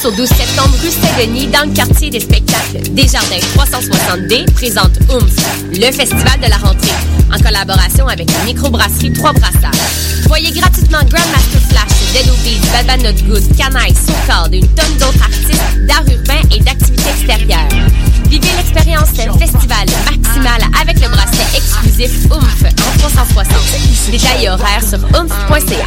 10 au 12 septembre, rue Saint-Denis, dans le quartier des spectacles. Desjardins 360D présente OOMF, le festival de la rentrée, en collaboration avec la microbrasserie Trois Brassards. Voyez gratuitement Grandmaster Flash, Dead Obies, Bad Not Good, Canaille, Socard et une tonne d'autres artistes d'art urbain et d'activités extérieures. Vivez l'expérience festival maximal avec le bracelet exclusif OOMF en 360. Détails et horaires sur oomph.ca.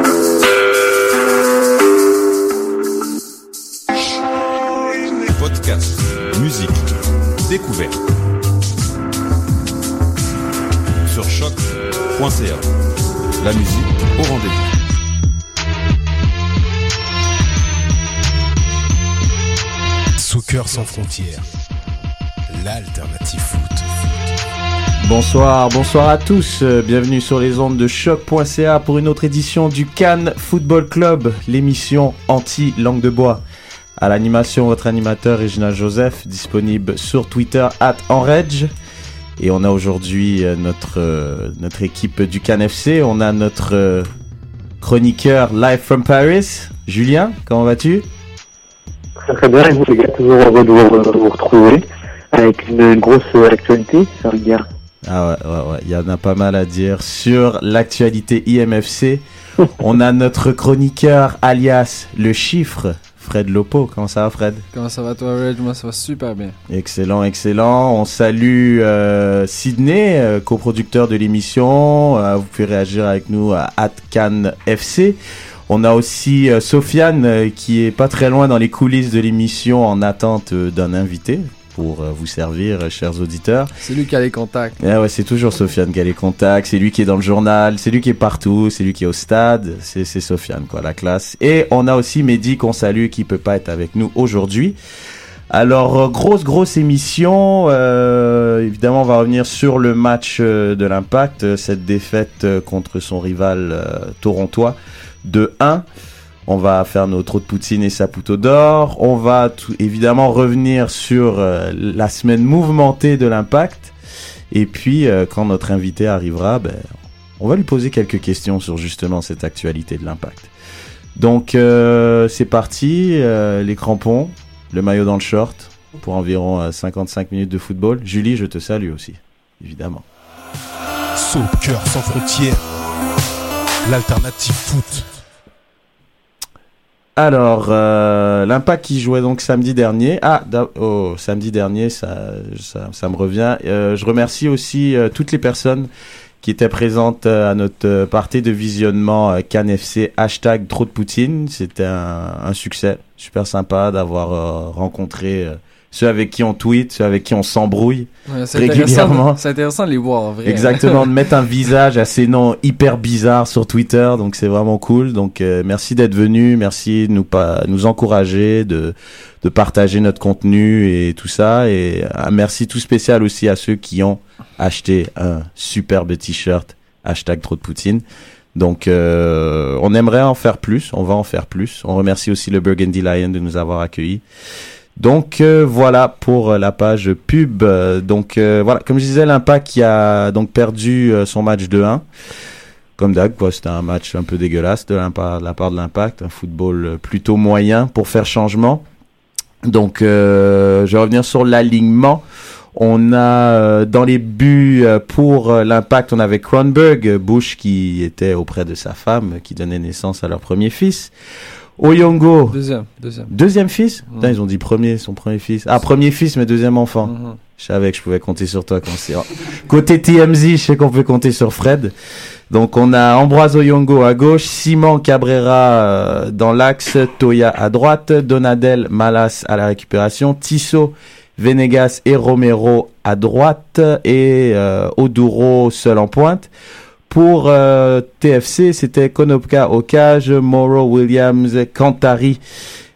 Musique, découverte. Sur choc.ca. La musique au rendez-vous. Soccer sans frontières, l'alternative foot. Bonsoir, bonsoir à tous. Euh, Bienvenue sur les ondes de choc.ca pour une autre édition du Cannes Football Club, l'émission anti-langue de bois. À l'animation, votre animateur Réginald Joseph, disponible sur Twitter at Enredge. Et on a aujourd'hui euh, notre, euh, notre équipe du Cannes FC. On a notre euh, chroniqueur live from Paris, Julien. Comment vas-tu? Très très bien, et vous les gars, toujours heureux de vous, de vous retrouver avec une grosse actualité, ça veut dire. Ah ouais, ouais, ouais, il y en a pas mal à dire sur l'actualité IMFC. On a notre chroniqueur alias le chiffre, Fred Lopo. Comment ça va Fred? Comment ça va toi, Reg? Moi, ça va super bien. Excellent, excellent. On salue euh, Sydney, euh, coproducteur de l'émission. Euh, vous pouvez réagir avec nous à Atcan FC. On a aussi Sofiane qui est pas très loin dans les coulisses de l'émission en attente d'un invité pour euh, vous servir, euh, chers auditeurs. C'est lui qui a les contacts. Ah ouais, c'est toujours Sofiane qui a les contacts, c'est lui qui est dans le journal, c'est lui qui est partout, c'est lui qui est au stade, c'est Sofiane quoi, la classe. Et on a aussi Mehdi qu'on salue qui peut pas être avec nous aujourd'hui. Alors euh, grosse grosse émission, euh, évidemment on va revenir sur le match de l'Impact, cette défaite contre son rival euh, torontois de 1. On va faire nos trous de poutine et saputo d'or. On va tout, évidemment revenir sur euh, la semaine mouvementée de l'impact. Et puis, euh, quand notre invité arrivera, ben, on va lui poser quelques questions sur justement cette actualité de l'impact. Donc, euh, c'est parti. euh, les crampons, le maillot dans le short pour environ euh, 55 minutes de football. Julie, je te salue aussi, évidemment. Soccer sans frontières, l'alternative foot. Alors, euh, l'impact qui jouait donc samedi dernier. Ah, oh, samedi dernier, ça, ça, ça me revient. Euh, je remercie aussi euh, toutes les personnes qui étaient présentes euh, à notre euh, partie de visionnement euh, Cannes FC hashtag trop de Poutine. C'était un, un succès, super sympa d'avoir rencontré ceux avec qui on tweet, ceux avec qui on s'embrouille Ouais, régulièrement. c'est intéressant de les voir en vrai. Exactement, de mettre un visage à ces noms hyper bizarres sur Twitter, donc c'est vraiment cool. Donc euh, merci d'être venu, merci de nous pas nous encourager, de de partager notre contenu et tout ça. Et un merci tout spécial aussi à ceux qui ont acheté un superbe t-shirt hashtag trop de Poutine. Donc, euh, on aimerait en faire plus. On va en faire plus. On remercie aussi le Burgundy Lion de nous avoir accueillis. Donc euh, voilà pour la page pub. Euh, Donc euh, voilà, comme je disais, l'Impact qui a donc perdu euh, son match de 1. Comme d'hab, quoi, c'était un match un peu dégueulasse de, de la part de l'Impact, un football euh, plutôt moyen pour faire changement. Donc euh, je vais revenir sur l'alignement. On a euh, dans les buts euh, pour euh, l'Impact, on avait Kronberg, euh, Bush qui était auprès de sa femme, qui donnait naissance à leur premier fils. Oyongo, Deuxième, deuxième. Deuxième fils. Putain, ils ont dit premier, son premier fils. Ah, premier fils, mais deuxième enfant. Mhm. Je savais que je pouvais compter sur toi quand c'est... Côté TMZ, je sais qu'on peut compter sur Fred. Donc, on a Ambroise Oyongo à gauche, Simon Cabrera euh, dans l'axe, Toya à droite, Donadel Malas à la récupération, Tissot, Venegas et Romero à droite et euh, Oduro seul en pointe. Pour euh, TFC, c'était Konopka au cage, Morrow, Williams, Kantari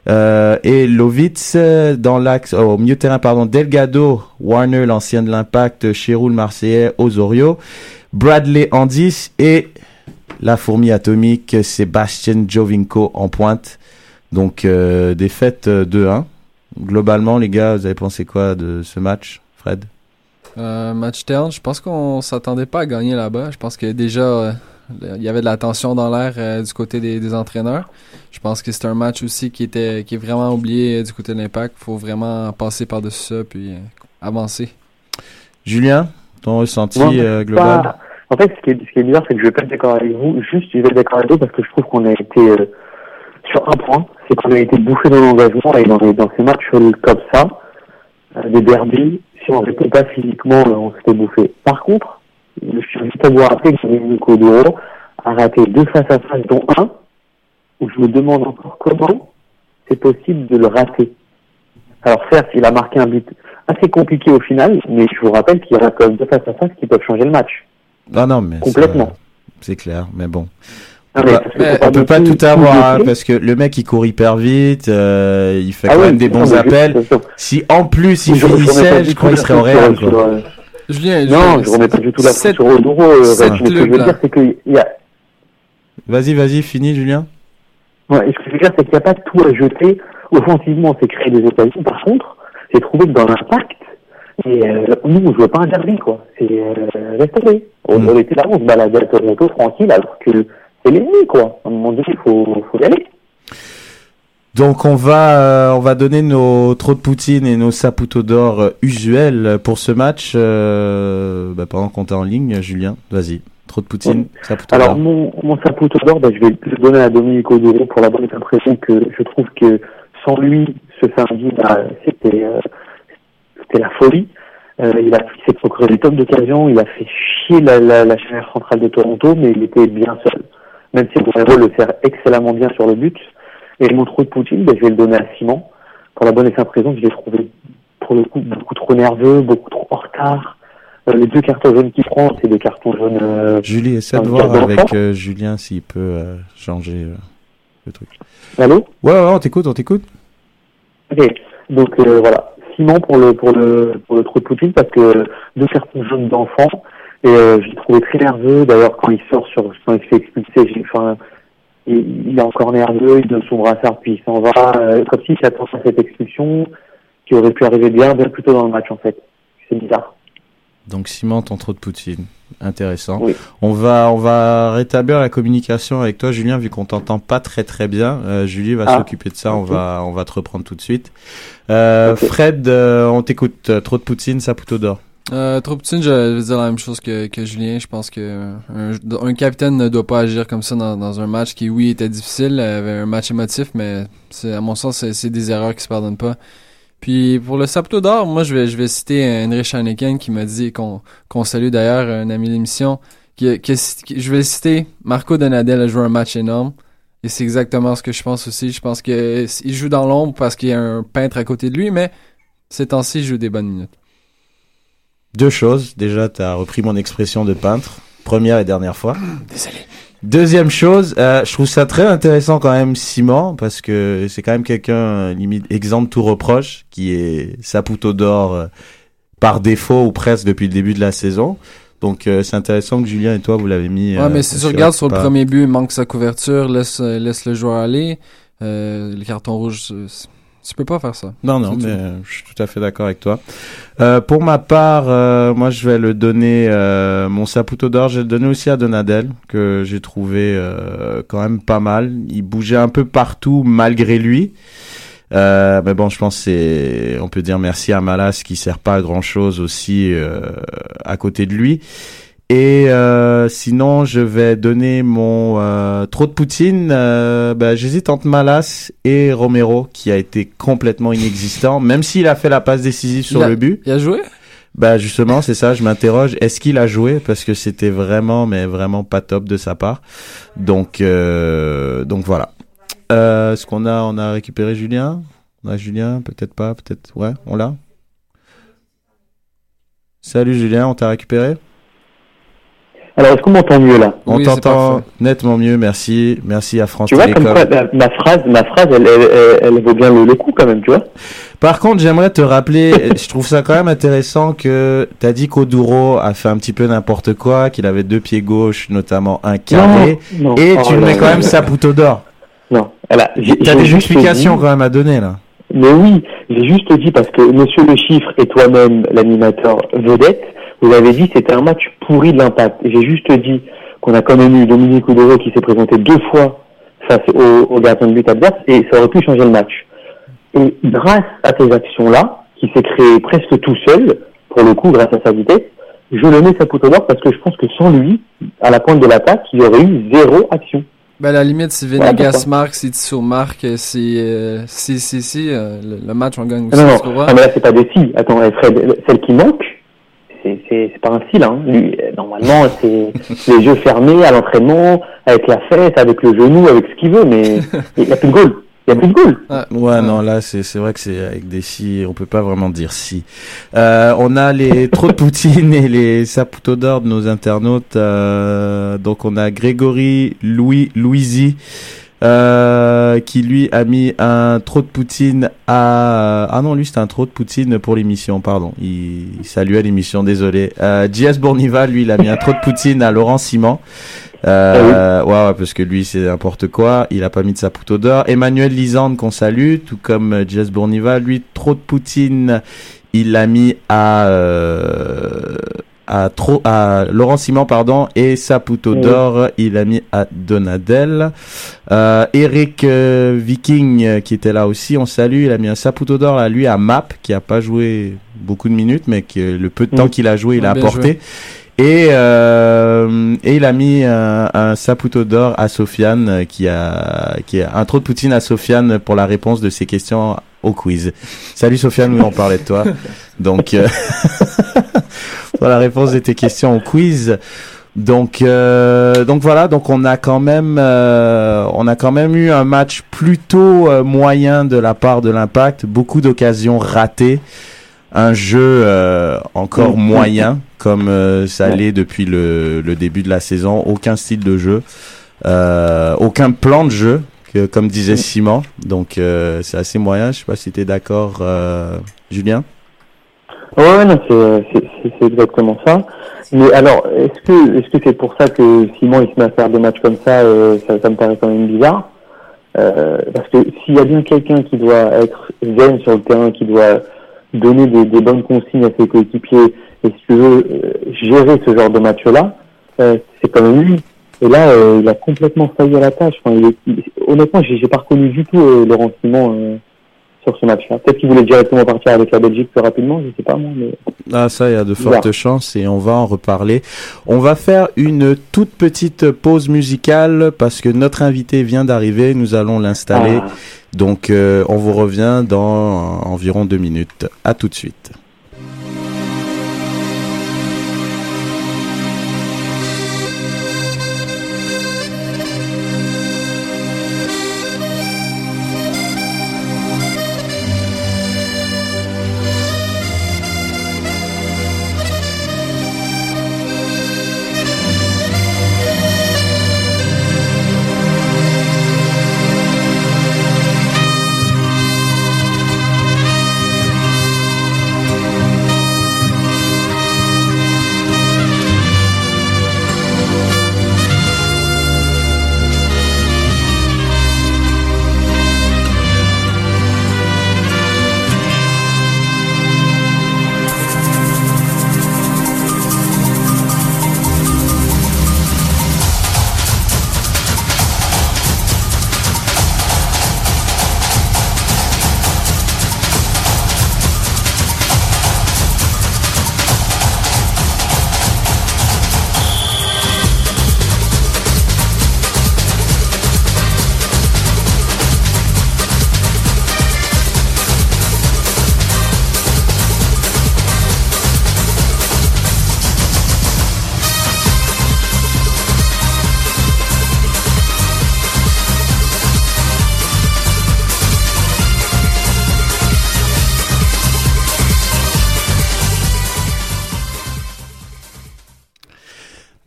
euh, et Lovitz euh, dans l'axe au milieu terrain pardon Delgado, Warner l'ancien de l'Impact, Chirou le Marseillais, Osorio, Bradley en 10 et la fourmi atomique Sébastien Jovinko en pointe. Donc défaite euh, 2-1. Globalement les gars, vous avez pensé quoi de ce match, Fred? Euh, match terne, je pense qu'on s'attendait pas à gagner là-bas. Je pense que déjà, euh, il y avait de la tension dans l'air euh, du côté des, des entraîneurs. Je pense que c'est un match aussi qui était qui est vraiment oublié euh, du côté de l'impact. faut vraiment passer par-dessus ça puis euh, avancer. Julien, ton ressenti euh, pas- global? En fait, ce qui est, ce qui est bizarre, c'est que je vais pas être d'accord avec vous. Juste, je vais être d'accord avec vous parce que je trouve qu'on a été euh, sur un point, c'est qu'on a été bouffé dans l'engagement et dans, ces matchs comme ça, euh, des derbies, si on répond pas physiquement, euh, on s'était bouffé. Par contre, je suis juste à vous rappeler que Nico Duro a raté deux face à face, dont un, où je me demande encore comment c'est possible de le rater. Alors certes, il a marqué un but assez compliqué au final, mais je vous rappelle qu'il y aura quand même deux face à face qui peuvent changer le match. Ah non, mais Complètement. ça, C'est clair, mais bon. Ah, mais mais faut on peut pas tout avoir, hein, parce que le mec il court hyper vite, euh, il fait Ah quand même des bons appels. je- je- Si en plus il je- je finissait, je crois qu'il serait Real. sur- quoi. euh, Julien, Non, je remets pas du tout la faute sept- sur euh, Rachid. Ce que je veux dire, c'est qu'il y a, Vas-y, vas-y, finis Julien. ouais, ce que je veux dire, c'est qu'il n'y a pas tout à jeter. Offensivement, c'est créer des occasions. Par contre, j'ai trouvé que dans l'impact, et euh, nous, on jouait pas un derby, quoi. C'est, euh, laisse tomber. On, Mm. on était là, on se baladait à Toronto tranquille, alors que c'est l'ennemi, quoi. À un moment donné, il faut, faut y aller. Donc on va euh, on va donner nos trop de poutine et nos saputo d'or euh, usuels pour ce match euh, bah, pendant qu'on est en ligne. Julien, vas-y. Trop de poutine, saputo Alors, d'or. mon, mon saputo d'or, bah, je vais le donner à Dominique Odoro pour la bonne impression que je trouve que sans lui, ce samedi, bah, c'était euh, c'était la folie. Euh, il a il s'est procuré des tonnes d'occasions, il a fait chier la, la, la chaîne centrale de Toronto, mais il était bien seul. Même si Guerrero le sert excellemment bien sur le but. Et mon trou de Poutine, bah, je vais le donner à Simon pour la bonne et simple raison que je l'ai trouvé pour le coup beaucoup trop nerveux, beaucoup trop en retard. Euh, les deux cartons jaunes qu'il prend, c'est des cartons jaunes euh, Julie, essaie de voir avec euh, Julien s'il peut changer le truc. Allô? Ouais, ouais, on t'écoute, on t'écoute. Ok, donc voilà, Simon pour le pour le pour le trou de Poutine parce que deux cartons jaunes d'enfant et euh, je l'ai trouvé très nerveux. D'ailleurs quand il sort sur quand il se fait expulser, j'ai enfin il, il est encore nerveux, il donne son brassard puis il s'en va, euh, comme s'il s'attend à cette expulsion qui aurait pu arriver bien bien plus tôt dans le match en fait. C'est bizarre. Donc Simon, ton trop de poutine. Intéressant. Oui. On va on va rétablir la communication avec toi, Julien, vu qu'on t'entend pas très très bien. Euh, Julie va Ah. s'occuper de ça. On va on va te reprendre tout de suite. Euh. Fred, euh, on t'écoute. Trop de poutine, saputo d'or. Euh, trop poutine, je vais dire la même chose que, que Julien. Je pense que un, capitaine ne doit pas agir comme ça dans, dans un match qui, oui, était difficile, avait un match émotif, mais c'est à mon sens, c'est- des erreurs qui se pardonnent pas. Puis pour le Saputo d'or, moi je vais je vais citer Henry Haneken qui m'a dit qu'on qu'on salue d'ailleurs un ami qui, qui, qui- je vais citer Marco Donadel a joué un match énorme et c'est exactement ce que je pense aussi. Je pense que il joue dans l'ombre parce qu'il y a un peintre à côté de lui, mais ces temps-ci il joue des bonnes minutes. Deux choses. Déjà, tu as repris mon expression de peintre. Première et dernière fois. Désolé. Deuxième chose, euh, je trouve ça très intéressant quand même Simon parce que c'est quand même quelqu'un limite exempt de tout reproche qui est Saputo d'or euh, par défaut ou presque depuis le début de la saison. Donc euh, c'est intéressant que Julien et toi vous l'avez mis. Ouais, euh, mais si tu regardes sur le premier but, il manque sa couverture, laisse, euh, laisse le joueur aller. Euh, le carton rouge, c'est- tu peux pas faire ça. Non, non, mais euh, je suis tout à fait d'accord avec toi. Euh, pour ma part, euh, moi, je vais le donner, euh, mon Saputo d'or, je vais le donner aussi à Donadel, que j'ai trouvé euh, quand même pas mal. Il bougeait un peu partout malgré lui. Euh, mais bon, je pense que c'est, on peut dire merci à Malas qui sert pas à grand chose aussi euh, à côté de lui. Et euh, sinon, je vais donner mon euh, trop de Poutine. Euh, bah, J'hésite entre Malas et Romero, qui a été complètement inexistant, même s'il a fait la passe décisive sur a- le but. Il a joué? Bah justement, c'est ça. Je m'interroge. Est-ce qu'il a joué? Parce que c'était vraiment, mais vraiment pas top de sa part. Donc, euh, donc voilà. Euh, Est-ce qu'on a, on a récupéré Julien? On a Julien Peut-être pas. Peut-être. Ouais, on l'a. Salut Julien, on t'a récupéré? Alors, est-ce qu'on m'entend mieux là? On Oui, t'entend nettement mieux, merci. Merci à France Tu vois, comme quoi, la- ma phrase, ma phrase, elle, elle, elle, elle vaut bien le, le coup quand même, tu vois. Par contre, j'aimerais te rappeler, je trouve ça quand même intéressant que t'as dit qu'Oduro a fait un petit peu n'importe quoi, qu'il avait deux pieds gauche, notamment un carré, Non, non. et Oh tu le là mets quand là même là. Saputo d'or. Non, T'as j'ai des explications dit- quand même à donner là. Mais oui, j'ai juste dit parce que Monsieur le Chiffre et toi-même, l'animateur vedette, vous avez dit c'était un match pourri de l'impact. J'ai juste dit qu'on a quand même eu Dominique Oudoro qui s'est présenté deux fois face au, au gardien de but adverse et ça aurait pu changer le match. Et grâce à ces actions-là, qui s'est créé presque tout seul, pour le coup, grâce à sa vitesse, je le mets Saputo d'or parce que je pense que sans lui, à la pointe de l'attaque, il y aurait eu zéro action. Ben, à la limite, si Ouais, Venegas pourquoi marque, si Tissot marque, euh, si, euh, si, si, si, euh, le, le match, on gagne aussi. Non, non, ah, mais là, c'est pas des si. Attends, Fred, celle qui manque, c'est, pas un là. Hein. Lui, normalement, c'est les yeux fermés à l'entraînement, avec la fesse, avec le genou, avec ce qu'il veut, mais il y a plus de goal. Il y a plus de goal. Ouais, non, là, c'est c'est vrai que c'est avec des si, on peut pas vraiment dire si. Euh, on a les trop de Poutine et les Saputo d'or de nos internautes. euh, donc, on a Grégory Louis Louisi. Euh, qui lui a mis un trop de Poutine à ah non lui c'était un trop de Poutine pour l'émission pardon il, il saluait l'émission désolé euh, JS Bournival lui il a mis un trop de Poutine à Laurent Simon euh, ouais, ouais, parce que lui, c'est n'importe quoi. Il a pas mis de sa poutre d'or. Emmanuel Lisande, qu'on salue, tout comme euh, Jess Bournival. Lui, trop de Poutine, il l'a mis à, euh, à trop, à Laurent Simon, pardon, et Saputo Oui. d'or, il a mis à Donadel. Euh, Eric euh, Viking, euh, qui était là aussi, on salue, il a mis un Saputo d'or à lui, à Map, qui a pas joué beaucoup de minutes, mais que le peu de temps Mhm. qu'il a joué, il a apporté. joué. Et, euh, et il a mis un, un Saputo d'or à Sofiane, euh, qui a, qui a un trop de Poutine à Sofiane pour la réponse de ses questions au quiz. Salut Sofiane, nous on parlait de toi. Donc, euh, pour la réponse de tes questions au quiz. Donc, euh, donc voilà, donc on a quand même, euh, on a quand même eu un match plutôt euh, moyen de la part de l'Impact, beaucoup d'occasions ratées, un jeu euh, encore Mm. moyen comme euh, ça Ouais. l'est depuis le, le début de la saison, aucun style de jeu, euh, aucun plan de jeu, que, comme disait Mm. Simon. Donc euh, c'est assez moyen. Je sais pas si tu es d'accord, euh, Julien. Ouais, non, c'est, exactement ça. Mais alors, est-ce que, est-ce que c'est pour ça que Simon il se met à faire des matchs comme ça, euh, ça, ça me paraît quand même bizarre. Euh, parce que s'il y a bien quelqu'un qui doit être zen sur le terrain, qui doit donner des, bonnes consignes à ses coéquipiers, et si tu veux euh, gérer ce genre de match-là, euh, c'est quand même lui. Et là, euh, il a complètement failli à la tâche. Honnêtement, j'ai, pas reconnu du tout euh, Laurent sur ce match-là. Peut-être qu'il voulait directement partir avec la Belgique plus rapidement, je sais pas moi, mais. Ah ça, il y a de fortes chances et on va en reparler. On va faire une toute petite pause musicale parce que notre invité vient d'arriver. Nous allons l'installer. Ah. Donc euh, on vous revient dans environ deux minutes. À tout de suite.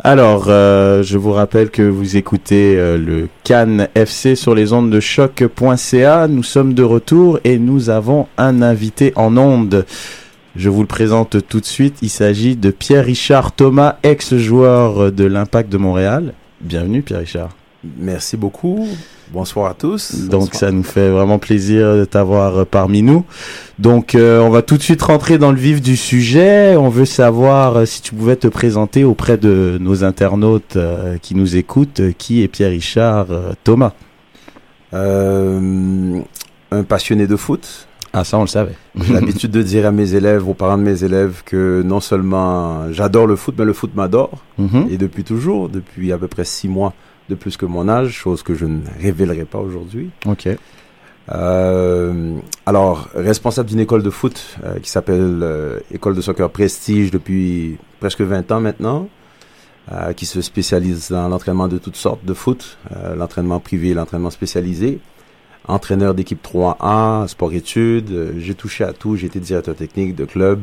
Alors, euh, je vous rappelle que vous écoutez euh, le Cannes FC sur les ondes de choc.ca. Nous sommes de retour et nous avons un invité en ondes. Je vous le présente tout de suite. Il s'agit de Pierre-Richard Thomas, ex-joueur de l'Impact de Montréal. Bienvenue Pierre-Richard. Merci beaucoup. Bonsoir à tous. Donc Bonsoir. ça nous fait vraiment plaisir de t'avoir euh, parmi nous. Donc euh, on va tout de suite rentrer dans le vif du sujet. On veut savoir euh, si tu pouvais te présenter auprès de nos internautes euh, qui nous écoutent. Qui est Pierre-Richard euh, Thomas? Un passionné de foot. Ah ça on le savait. J'ai l'habitude de dire à mes élèves, aux parents de mes élèves, que non seulement j'adore le foot, mais le foot m'adore. Mhm. Et depuis toujours, depuis à peu près six mois de plus que mon âge, chose que je ne révélerai pas aujourd'hui. Ok. Euh, alors, responsable d'une école de foot euh, qui s'appelle euh, École de soccer Prestige depuis presque 20 ans maintenant, euh, qui se spécialise dans l'entraînement de toutes sortes de foot, euh, l'entraînement privé, l'entraînement spécialisé. Entraîneur d'équipe 3A, sport-études, j'ai touché à tout, j'ai été directeur technique de club,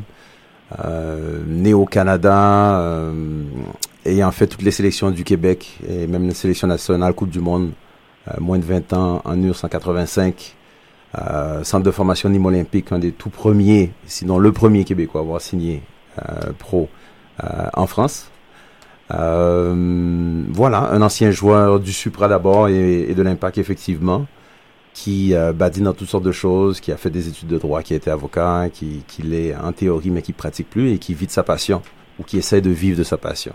euh, né au Canada, euh, ayant fait toutes les sélections du Québec et même la sélection nationale Coupe du Monde euh, moins de 20 ans en URS 185. Euh, centre de formation Nîmes Olympique, un des tout premiers, sinon le premier Québécois à avoir signé euh, pro euh, en France. Euh, voilà, un ancien joueur du Supra d'abord et, et de l'Impact effectivement, qui euh, badine dans toutes sortes de choses, qui a fait des études de droit, qui a été avocat, qui, qui l'est en théorie mais qui pratique plus et qui vit de sa passion ou qui essaie de vivre de sa passion.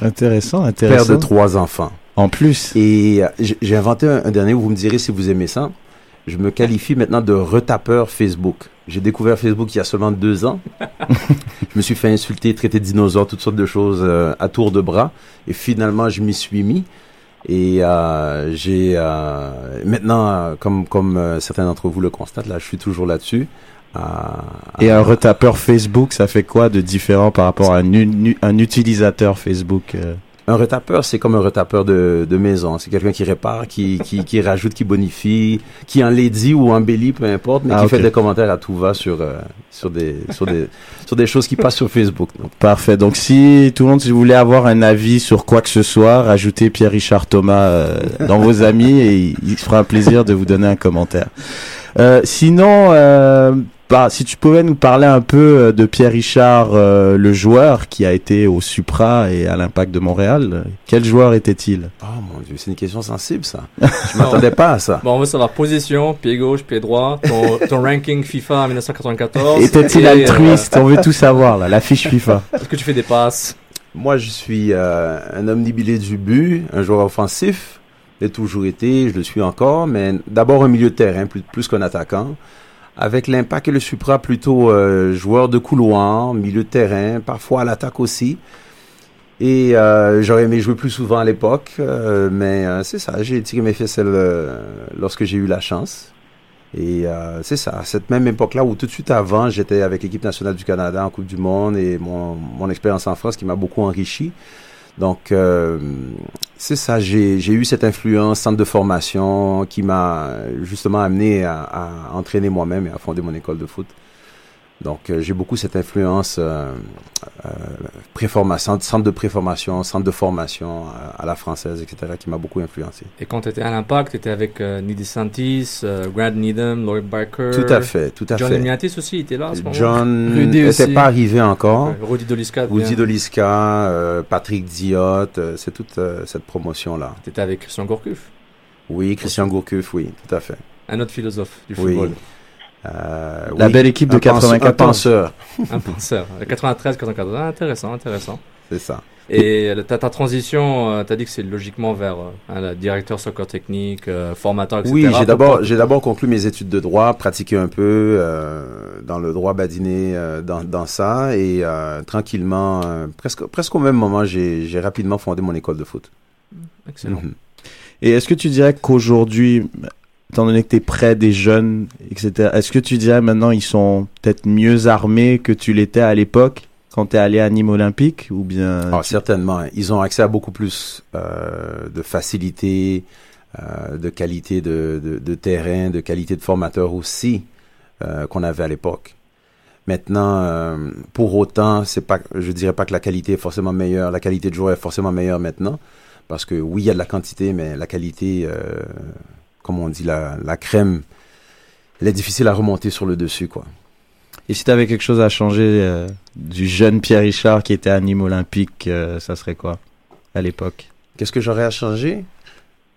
Intéressant, intéressant. Père de trois enfants. En plus. Et euh, j'ai inventé un, un dernier où vous me direz si vous aimez ça. Je me qualifie maintenant de retapeur Facebook. J'ai découvert Facebook il y a seulement deux ans. je me suis fait insulter, traiter de dinosaure, toutes sortes de choses euh, à tour de bras. Et finalement, je m'y suis mis. Et euh, j'ai euh, maintenant, comme comme certains d'entre vous le constatent, là, je suis toujours là-dessus. Euh, Et un retapeur Facebook, ça fait quoi de différent par rapport à un, u- un utilisateur Facebook euh? Un retapeur, c'est comme un retapeur de, de maison. C'est quelqu'un qui répare, qui, qui, qui rajoute, qui bonifie, qui enlaidit ou embellit, peu importe, mais Ah, qui fait des commentaires à tout va sur, euh, sur, des, sur, des, sur des choses qui passent sur Facebook. Donc, Parfait. Donc si tout le monde, si vous voulez avoir un avis sur quoi que ce soit, rajoutez Pierre-Richard Thomas euh, dans vos amis et il, il fera un plaisir de vous donner un commentaire. Euh, sinon, bah, si tu pouvais nous parler un peu euh, de Pierre-Richard, euh, le joueur qui a été au Supra et à l'Impact de Montréal, euh, quel joueur était-il? Oh mon Dieu, c'est une question sensible, ça. Je m'attendais pas à ça. Bon, on veut savoir position, pied gauche, pied droit, ton, ton ranking FIFA en 1994. Était-il et, euh, altruiste? On veut tout savoir là, la fiche FIFA. Est-ce que tu fais des passes? Moi, je suis euh, un omnibilé du but, un joueur offensif. J'ai toujours été, je le suis encore, mais d'abord un milieu de terrain plus, plus qu'un attaquant. Avec l'impact et le Supra, plutôt euh, joueur de couloir, milieu de terrain, parfois à l'attaque aussi. Et euh, j'aurais aimé jouer plus souvent à l'époque, euh, mais euh, c'est ça, j'ai tiré mes ficelles euh, lorsque j'ai eu la chance. Et euh, c'est ça, cette même époque-là où tout de suite avant, j'étais avec l'équipe nationale du Canada en Coupe du Monde et mon, mon expérience en France qui m'a beaucoup enrichi. Donc, euh, c'est ça, j'ai eu cette influence, centre de formation qui m'a justement amené à entraîner moi-même et à fonder mon école de foot. Donc, euh, j'ai beaucoup cette influence euh, euh, préformation, centre de préformation, centre de formation euh, à la française, etc., qui m'a beaucoup influencé. Et quand tu étais à l'Impact, tu étais avec euh, Nidi Santis, euh, Grant Needham, Lloyd Barker. Tout à fait, tout à John fait. Emiatis aussi, il était là à ce moment John Rudy n'était pas arrivé encore. Rudy Doliska. Rudy Doliska, euh, Patrick Diot, euh, c'est toute euh, cette promotion-là. Tu étais avec Christian Gourcuff, Oui, Christian Gourcuff, oui, tout à fait. un autre philosophe du Oui. Euh, La oui, belle équipe de un pense- 94. Un penseur, Un penseur. 93, 94. Ah, intéressant, intéressant. c'est ça. Et euh, ta, ta transition, tu as dit que c'est logiquement vers euh, hein, le directeur soccer technique, euh, formateur, etc. Oui, j'ai d'abord j'ai d'abord conclu mes études de droit, pratiqué un peu euh, dans le droit badiné euh, dans, dans ça et euh, tranquillement, euh, presque presque au même moment, j'ai j'ai rapidement fondé mon école de foot. Excellent. Mhm. Et est-ce que tu dirais qu'aujourd'hui, étant donné que tu es près des jeunes, etc., est-ce que tu dirais maintenant ils sont peut-être mieux armés que tu l'étais à l'époque quand tu es allé à Nîmes Olympique ou bien Ah, certainement. Ils ont accès à beaucoup plus euh, de facilité, euh, de qualité de, de, de terrain, de qualité de formateur aussi euh, qu'on avait à l'époque. Maintenant, pour autant, c'est pas, je dirais pas que la qualité est forcément meilleure. La qualité de joueur est forcément meilleure maintenant, parce que oui, il y a de la quantité, mais la qualité, comme on dit, la, la crème, elle est difficile à remonter sur le dessus, quoi. Et si tu avais quelque chose à changer euh, du jeune Pierre Richard qui était à Nîmes Olympique, euh, ça serait quoi à l'époque? Qu'est-ce que j'aurais à changer?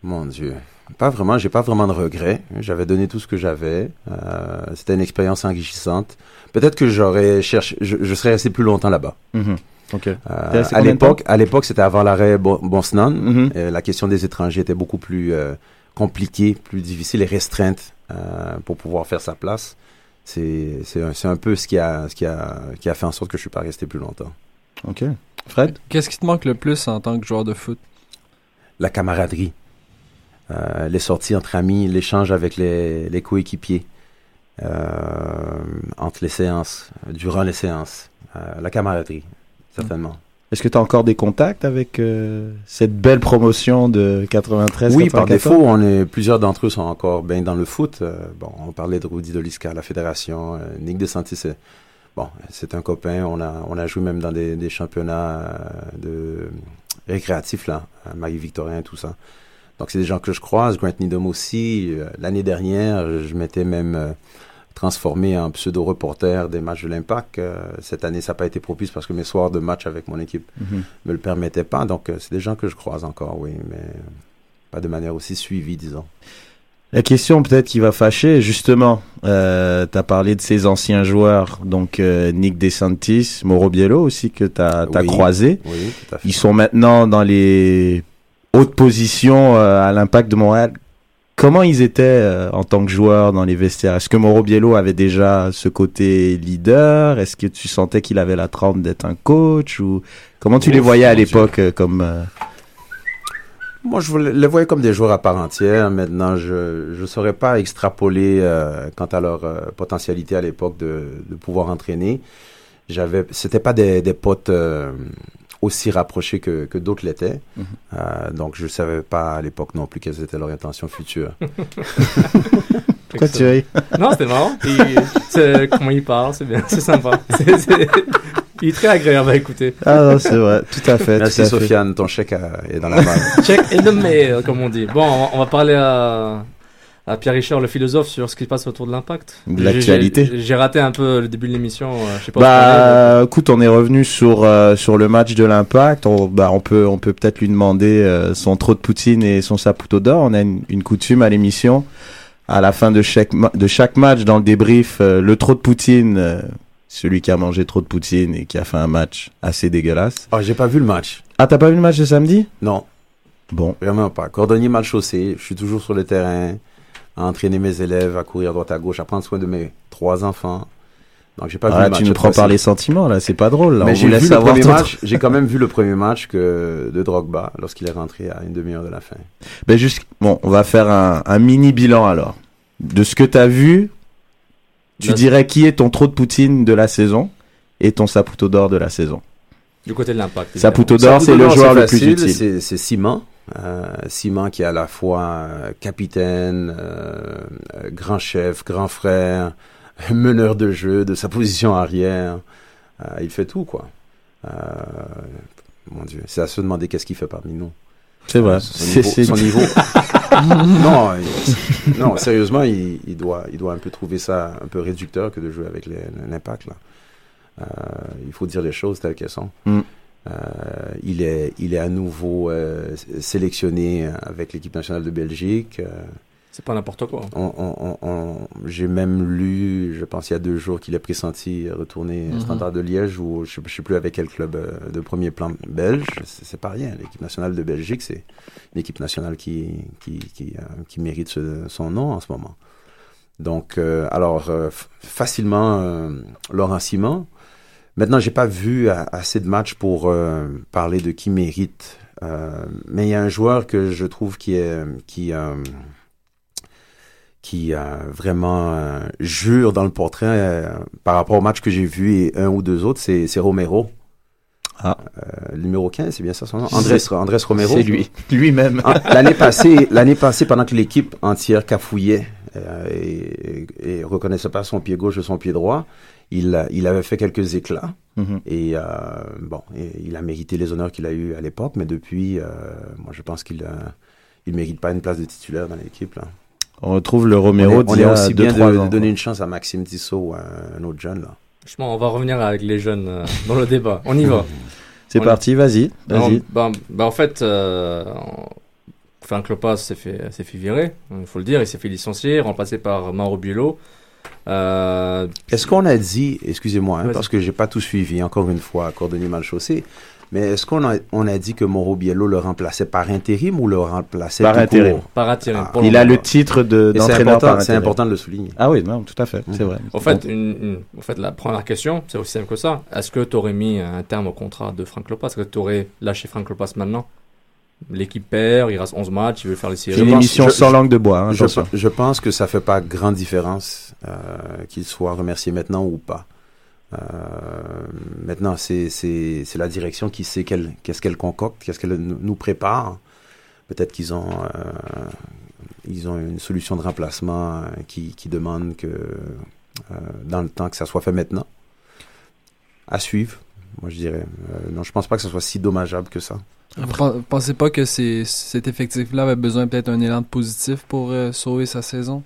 Mon Dieu. Pas vraiment, j'ai pas vraiment de regrets. J'avais donné tout ce que j'avais. Euh, C'était une expérience enrichissante. Peut-être que j'aurais cherché, je, je serais resté plus longtemps là-bas. Mhm. Ok. Euh, à l'époque, à l'époque, c'était avant l'arrêt Bonsnan. Mhm. Euh, la question des étrangers était beaucoup plus euh, compliquée, plus difficile et restreinte euh, pour pouvoir faire sa place. C'est c'est un, un peu ce qui a ce qui a qui a fait en sorte que je suis pas resté plus longtemps. Ok. Fred? Qu'est-ce qui te manque le plus en tant que joueur de foot? La camaraderie, euh, les sorties entre amis, l'échange avec les, les coéquipiers, euh, entre les séances, durant les séances, euh, la camaraderie, certainement. Est-ce que tu as encore des contacts avec euh, cette belle promotion de 93 Oui, par 94? défaut, on est, plusieurs d'entre eux sont encore bien dans le foot. Euh, bon, on parlait de Rudy Doliska à la fédération. Euh, Nick DeSantis, c'est, bon, c'est un copain. On a, on a joué même dans des, des championnats de récréatifs, là, Marie-Victorin, tout ça. Donc, c'est des gens que je croise. Grant Needham aussi. L'année dernière, je m'étais même transformé en pseudo-reporter des matchs de l'Impact. Euh, cette année, ça n'a pas été propice parce que mes soirs de match avec mon équipe Mhm. me le permettaient pas. Donc, euh, c'est des gens que je croise encore, oui, mais pas de manière aussi suivie, disons. La question peut-être qui va fâcher, justement, euh, tu as parlé de ces anciens joueurs, donc euh, Nick DeSantis, Mauro Biello aussi que tu as, Oui. croisé. Oui, tout à fait. Ils sont maintenant dans les hautes positions euh, à l'impact de Montréal. Comment ils étaient euh, en tant que joueurs dans les vestiaires? Est-ce que Mauro Biello avait déjà ce côté leader? Est-ce que tu sentais qu'il avait la trempe d'être un coach? Ou comment tu les voyais à l'époque euh, comme euh, Moi, je les voyais comme des joueurs à part entière. Maintenant, je ne saurais pas extrapoler quant à leur potentialité à l'époque de, de pouvoir entraîner. J'avais, c'était pas des, des potes aussi rapprochés que, que d'autres l'étaient. Mhm. Euh, donc, je savais pas à l'époque non plus quelles étaient leurs intentions futures. Pourquoi tu ris? Non, c'était marrant. Et, comment il parle, c'est bien, c'est sympa. Il est très agréable à écouter. Ah non, c'est vrai, tout à fait. Merci. Sofiane, ton chèque est dans la main. Check in the mail, comme on dit. Bon, on va, on va parler à, à Pierre Richard, le philosophe, sur ce qui se passe autour de l'impact. De l'actualité. J'ai- raté un peu le début de l'émission. euh. Bah, écoute, on est revenu sur euh, sur le match de l'Impact. On, bah, on peut on peut peut-être lui demander euh, son trop de poutine et son saputo d'or. On a une, une coutume à l'émission. À la fin de chaque ma- de chaque match, dans le débrief, euh, le trop de poutine, euh, celui qui a mangé trop de poutine et qui a fait un match assez dégueulasse. Oh, j'ai pas vu le match. Ah, t'as pas vu le match de samedi? Non. Bon. Vraiment pas. Cordonnier mal chaussé. Je suis toujours sur le terrain, à entraîner mes élèves, à courir à droite à gauche, à prendre soin de mes trois enfants. Donc j'ai pas vu Ah, le match. tu nous prends par les sentiments là, c'est pas drôle. Là. Mais j'ai vu laisse le premier match. J'ai quand même vu le premier match que de Drogba lorsqu'il est rentré à une demi-heure de la fin. Ben juste, bon, on va faire un, un mini bilan alors. De ce que tu as vu, tu dirais qui est ton trop de poutine de la saison et ton saputo d'or de la saison? Du côté de l'impact. Saputo d'or, c'est le joueur le plus utile. C'est Simon. Euh, Simon qui est à la fois euh, capitaine, euh, euh, grand chef, grand frère, meneur de jeu, de sa position arrière. Il fait tout, quoi. Mon Dieu, c'est à se demander qu'est-ce qu'il fait parmi nous. C'est vrai. Son C'est- niveau. son niveau. non, il- non, sérieusement, il, il doit, il doit un peu trouver ça un peu réducteur que de jouer avec l'impact. Là. Euh, il faut dire les choses telles qu'elles sont. Mm. Euh, il, est, il est à nouveau euh, sélectionné avec l'équipe nationale de Belgique. Euh, C'est pas n'importe quoi. J'ai même lu, je pense il y a deux jours, qu'il est pressenti retourner au Mhm. Standard de Liège ou je ne sais plus avec quel club euh, de premier plan belge. C'est pas rien. L'équipe nationale de Belgique, c'est une équipe nationale qui, qui, qui, euh, qui mérite ce- son nom en ce moment. Donc, euh, alors, facilement, Laurent Simon. Maintenant, j'ai pas vu assez de matchs pour euh, parler de qui mérite. Euh, mais il y a un joueur que je trouve qui est qui euh, qui euh, vraiment euh, jure dans le portrait euh, par rapport au match que j'ai vu et un ou deux autres, c'est c'est Romero. Ah. Euh, numéro 15, c'est bien ça son nom? Andrés, Andrés Romero? c'est lui. Lui-même. Ah, L'année passée, l'année passée, pendant que l'équipe entière cafouillait euh, et, et reconnaissait pas son pied gauche de son pied droit, il, avait fait quelques éclats. Mhm. Et euh, bon, et il a mérité les honneurs qu'il a eu à l'époque, mais depuis, euh, moi je pense qu'il a, il mérite pas une place de titulaire dans l'équipe. On retrouve le Romero on est, on d'il y a aussi deux, bien trois de, ans, de donner une chance à Maxime Tissot ou à un autre jeune là. Franchement, on va revenir avec les jeunes euh, dans le débat. On y va. C'est y- parti, vas-y, vas-y. bah, bah, en fait, euh, Frank Lopez s'est fait, fait virer, il faut le dire. Il s'est fait licencier, remplacé par Mauro Biello. Euh, Est-ce qu'on a dit, excusez-moi, hein, parce que j'ai pas tout suivi, encore une fois, cordonnier mal chaussé, mais est-ce qu'on a, on a dit que Mauro Biello le remplaçait par intérim ou le remplaçait Par tout intérim. court? Par intérim, Ah. Il a le titre de- c'est d'entraîneur important- par C'est important de le souligner. Ah oui, non, tout à fait, c'est vrai. En fait, Donc, une, une- en fait, la première question, c'est aussi simple que ça. Est-ce que tu aurais mis un terme au contrat de Frank Lopez? Est-ce que tu aurais lâché Frank Lopez maintenant? L'équipe perd, il reste 11 matchs, il veut faire les séries. C'est une émission sans langue de bois, hein, je, pense que ça fait pas grande différence euh, qu'il soit remercié maintenant ou pas. Euh, maintenant, c'est c'est c'est la direction qui sait quelle- qu'est-ce qu'elle concocte, qu'est-ce qu'elle nous prépare. Peut-être qu'ils ont euh, ils ont une solution de remplacement euh, qui, qui demande que euh, dans le temps que ça soit fait maintenant. À suivre, moi je dirais. Euh, non, je pense pas que ce soit si dommageable que ça. Vous pen- pensez pas que c'est, cet effectif-là avait besoin peut-être d'un élan positif pour euh, sauver sa saison?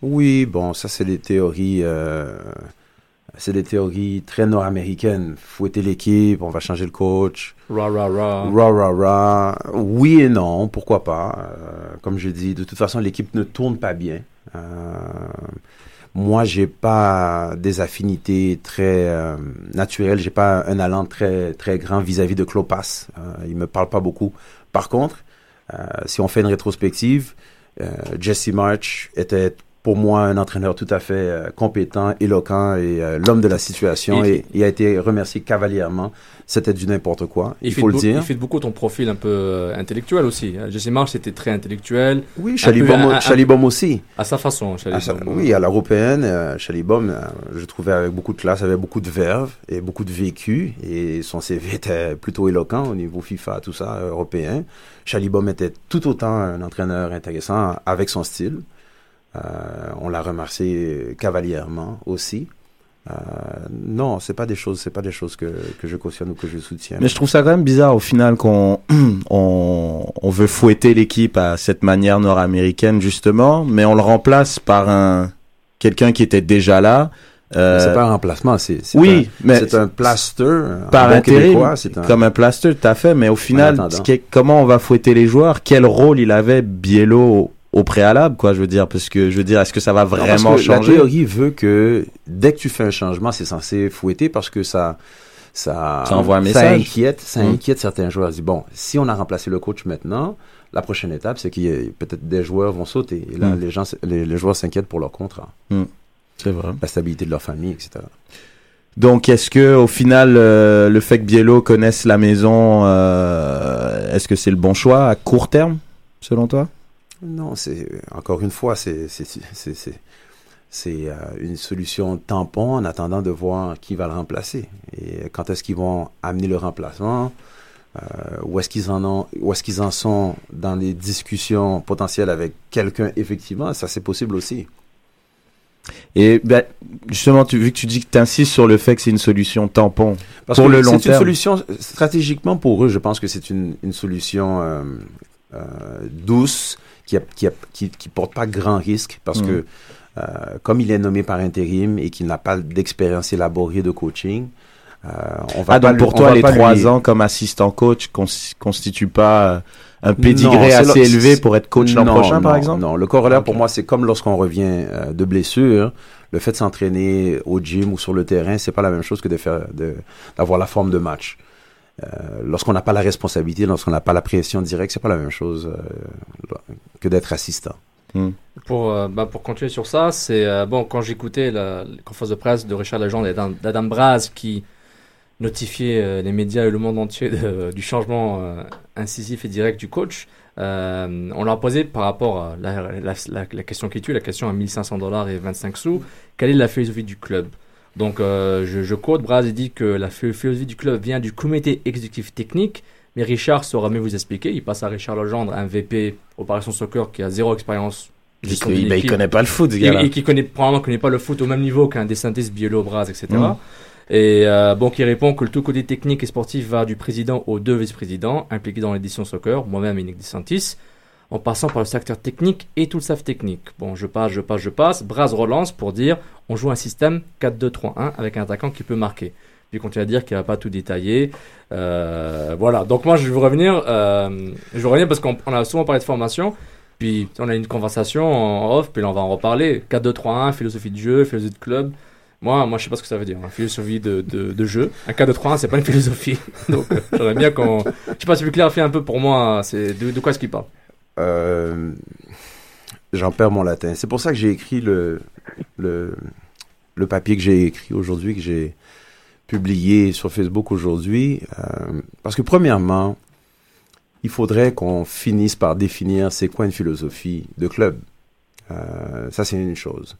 Oui, bon, ça c'est des théories, euh, c'est des théories très nord-américaines. Fouetter l'équipe, on va changer le coach. Ra, ra, ra. Ra, ra, ra. Oui et non, pourquoi pas. Euh, comme je dis, de toute façon, l'équipe ne tourne pas bien. Euh, moi, j'ai pas des affinités très euh, naturelles. J'ai pas un allant très très grand vis-à-vis de Klopas. Euh, il me parle pas beaucoup. Par contre, euh, si on fait une rétrospective, euh, Jesse March était pour moi un entraîneur tout à fait euh, compétent, éloquent et euh, l'homme de la situation Et- et il a été remercié cavalièrement. C'était du n'importe quoi, il, fait faut le dire. Il fait beaucoup ton profil un peu euh, intellectuel aussi. Euh, Jesse Marsh était très intellectuel. Oui, Chalibom, aussi. À sa façon, À Chalibom. sa- oui, à l'européenne, Chalibom, je trouvais avec beaucoup de classe, avec beaucoup de verve et beaucoup de vécu. Et son CV était plutôt éloquent au niveau FIFA, tout ça, européen. Chalibom était tout autant un entraîneur intéressant avec son style. Euh, on l'a remercié cavalièrement aussi. Euh, non, c'est pas des choses, c'est pas des choses que, que je cautionne ou que je soutiens. Mais je trouve ça quand même bizarre au final qu'on on, on veut fouetter l'équipe à cette manière nord-américaine justement, mais on le remplace par un quelqu'un qui était déjà là. Euh, c'est pas un remplacement, c'est oui, un, mais c'est un plaster. par bon intérim, québécois, c'est un- comme un plaster, tout à fait. Mais au final, comment on va fouetter les joueurs Quel rôle il avait Biello au, préalable, quoi Je veux dire, parce que je veux dire, est-ce que ça va Non, parce vraiment que changer La théorie veut que dès que tu fais un changement, c'est censé fouetter parce que ça, ça, Ça envoie un ça message. inquiète, ça Mm. inquiète certains joueurs. Ils disent, bon, si on a remplacé le coach maintenant, la prochaine étape, c'est qu'il y a peut-être des joueurs vont sauter. Et là, Mm. les gens, les, les joueurs s'inquiètent pour leur contrat, Hmm. C'est vrai. la stabilité de leur famille, etc. Donc, est-ce que au final, euh, le fait que Biello connaisse la maison, euh, est-ce que c'est le bon choix à court terme, selon toi? Non, c'est encore une fois, c'est c'est c'est c'est c'est, euh, une solution tampon en attendant de voir qui va le remplacer et quand est-ce qu'ils vont amener le remplacement, euh, où est-ce qu'ils en ont, où est-ce qu'ils en sont dans les discussions potentielles avec quelqu'un effectivement, ça c'est possible aussi. Et ben, justement, tu, vu que tu dis que tu insistes sur le fait que c'est une solution tampon Parce pour que le long c'est une terme. solution stratégiquement pour eux. Je pense que c'est une, une solution euh, euh, douce qui, a- qui, a- qui, qui porte pas grand risque parce Mm. que euh, comme il est nommé par intérim et qu'il n'a pas d'expérience élaborée de coaching, euh, on va Ah, donc pour toi, les trois lui- ans comme assistant coach cons- constituent pas euh, un c'est assez le- élevé pour être coach l'an non, prochain, par exemple? Non, le corollaire pour moi, c'est comme lorsqu'on revient euh, de blessure, le fait de s'entraîner au gym ou sur le terrain, c'est pas la même chose que de faire, de, d'avoir la forme de match. Euh, lorsqu'on n'a pas la responsabilité, lorsqu'on n'a pas la pression directe, c'est pas la même chose euh, que d'être assistant. Pour, euh, bah, pour continuer sur ça, c'est euh, bon quand j'écoutais la, la conférence de presse de Richard Legendre et d'Adam- Braz qui notifiait euh, les médias et le monde entier de- du changement euh, incisif et direct du coach, euh, on leur a posé par rapport à la, la, la- la question qui tue, la question à 1500 dollars et 25 sous, quelle est la philosophie du club? Donc euh, je, je quote, Braz dit que la phi- philosophie du club vient du comité exécutif technique, mais Richard saura mieux vous expliquer. Il passe à Richard Legendre, un VP Opération Soccer qui a zéro expérience gestion Il- connaît pas le foot, ce gars-là. Et, qui connaît, probablement connaît pas le foot au même niveau qu'un DeSantis, Bielo, Braz, etc. Mm. Et euh, bon, qui répond que le tout côté technique et sportif va du président aux deux vice-présidents impliqués dans l'édition soccer, moi-même et Nick DeSantis, en passant par le secteur technique et tout le staff technique. Bon, je passe, je passe, je passe. Braz relance pour dire on joue un système 4-2-3-1 avec un attaquant qui peut marquer. Puis continue à dire qu'il va pas tout détailler. Euh, voilà. Donc moi, je veux revenir. Euh, je veux revenir parce qu'on on a souvent parlé de formation. Puis on a une conversation en off, puis là on va en reparler. 4-2-3-1, philosophie de jeu, philosophie de club. Moi, moi je sais pas ce que ça veut dire, hein, philosophie de, de, jeu. Un 4-2-3-1, c'est pas une philosophie. Donc euh, j'aimerais bien qu'on. Je sais pas si peux clarifier un peu pour moi, c'est de quoi est-ce qu'il parle Euh, J'en perds mon latin. C'est pour ça que j'ai écrit le, le, papier que j'ai écrit aujourd'hui, que j'ai publié sur Facebook aujourd'hui. euh, parce que premièrement, il faudrait qu'on finisse par définir c'est quoi une philosophie de club. Euh, ça, c'est une chose.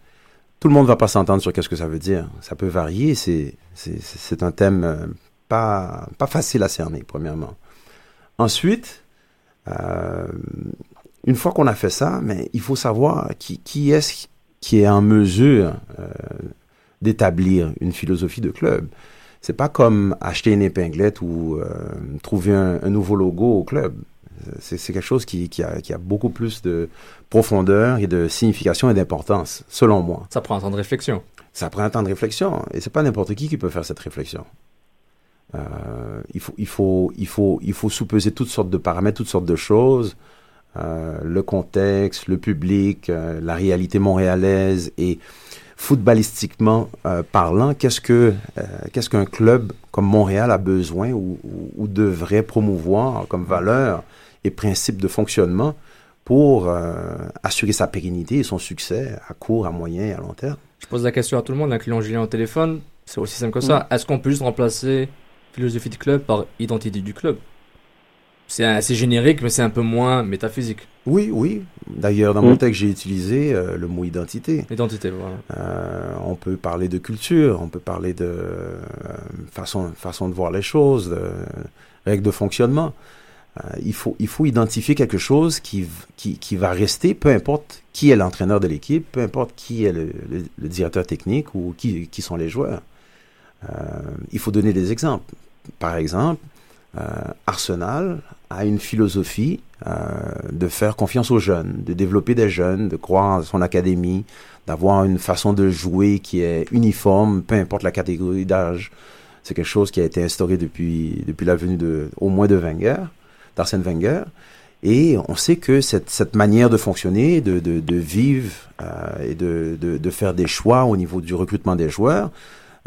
Tout le monde va pas s'entendre sur qu'est-ce que ça veut dire. Ça peut varier. C'est c'est- un thème pas, pas facile à cerner, premièrement. Ensuite, une fois qu'on a fait ça, mais il faut savoir qui, qui est-ce qui est en mesure euh, d'établir une philosophie de club. C'est pas comme acheter une épinglette ou euh, trouver un, un nouveau logo au club. C'est quelque chose qui, qui, a, qui a beaucoup plus de profondeur et de signification et d'importance, selon moi. Ça prend un temps de réflexion. Ça prend un temps de réflexion et c'est pas n'importe qui qui peut faire cette réflexion. Euh, il faut, il faut, il faut, il faut sous-peser toutes sortes de paramètres, toutes sortes de choses, euh, le contexte, le public, euh, la réalité montréalaise et footballistiquement euh, parlant, qu'est-ce que, euh, qu'est-ce qu'un club comme Montréal a besoin ou, ou, ou devrait promouvoir comme valeur et principe de fonctionnement pour euh, assurer sa pérennité et son succès à court, à moyen et à long terme? Je pose la question à tout le monde, incluant Julien au téléphone. C'est aussi simple que ça. Est-ce qu'on peut juste remplacer philosophie de club par identité du club? C'est assez générique, mais c'est un peu moins métaphysique. Oui, oui. D'ailleurs, dans Mm. mon texte, j'ai utilisé euh, le mot identité. Identité, voilà. Euh, on peut parler de culture, on peut parler de euh, façon, façon de voir les choses, de règles de fonctionnement. Euh, il, faut, il faut identifier quelque chose qui, qui, qui va rester, peu importe qui est l'entraîneur de l'équipe, peu importe qui est le, le- le directeur technique ou qui, qui sont les joueurs. Euh, il faut donner des exemples. Par exemple, Arsenal a une philosophie euh, de faire confiance aux jeunes, de développer des jeunes, de croire en son académie, d'avoir une façon de jouer qui est uniforme, peu importe la catégorie d'âge. C'est quelque chose qui a été instauré depuis, depuis la venue de, au moins de Wenger, d'Arsène Wenger. Et on sait que cette, cette manière de fonctionner, de, de, de vivre euh, et de, de, de faire des choix au niveau du recrutement des joueurs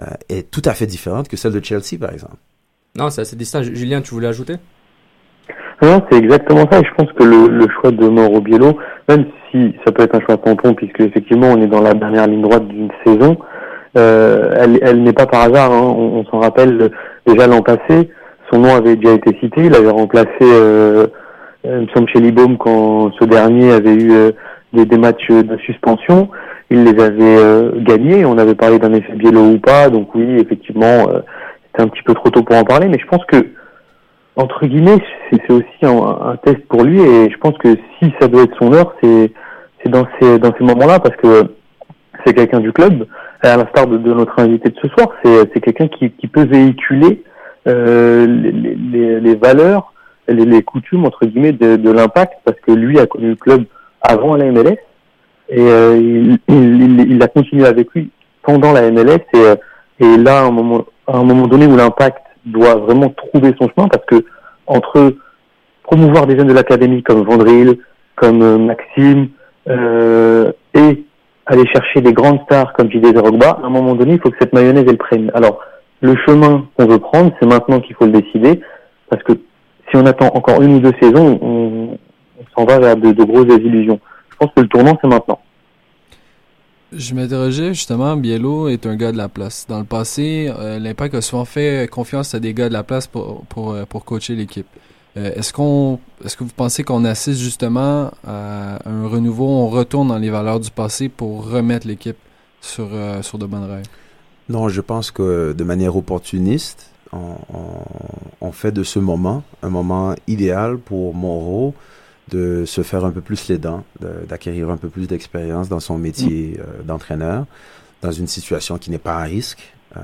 euh, est tout à fait différente que celle de Chelsea, par exemple. Non, c'est assez distinct. Julien, tu voulais ajouter? Non, c'est exactement ça. Et je pense que le, le choix de Mauro Biello, même si ça peut être un choix tampon, puisque effectivement on est dans la dernière ligne droite d'une saison, euh, elle, elle n'est pas par hasard. hein. On, s'en rappelle euh, déjà l'an passé, son nom avait déjà été cité. Il avait remplacé, euh, euh, il me chez quand ce dernier avait eu euh, des, des matchs de suspension. Il les avait euh, gagnés. On avait parlé d'un effet Biello ou pas. Donc oui, effectivement, c'était un petit peu trop tôt pour en parler. Mais je pense que entre guillemets, c'est c'est aussi un, test pour lui et je pense que si ça doit être son heure, c'est c'est dans ces moments-là parce que c'est quelqu'un du club, à l'instar de, de notre invité de ce soir, c'est c'est quelqu'un qui, peut véhiculer euh, les, valeurs, les, coutumes entre guillemets de, l'impact parce que lui a connu le club avant la MLS et euh, il, il a continué avec lui pendant la MLS et, euh, et là à un moment donné où l'impact doit vraiment trouver son chemin parce que entre promouvoir des jeunes de l'académie comme Vandril, comme euh, Maxime, euh, et aller chercher des grandes stars comme JD Drogba, à un moment donné, il faut que cette mayonnaise elle prenne. Alors, le chemin qu'on veut prendre, c'est maintenant qu'il faut le décider, parce que si on attend encore une ou deux saisons, on, on s'en va vers de, de grosses désillusions. Je pense que le tournant, c'est maintenant. Je m'interrogeais justement, Biello est un gars de la place. Dans le passé, euh, l'Impact a souvent fait confiance à des gars de la place pour, pour, euh, pour coacher l'équipe. Euh, est-ce qu'on est-ce que vous pensez qu'on assiste justement à un renouveau, on retourne dans les valeurs du passé pour remettre l'équipe sur, sur de bonnes rails? Non, je pense que de manière opportuniste, on, on, on fait de ce moment un moment idéal pour Moreau de se faire un peu plus les dents, de- d'acquérir un peu plus d'expérience dans son métier euh, d'entraîneur, dans une situation qui n'est pas à risque, euh,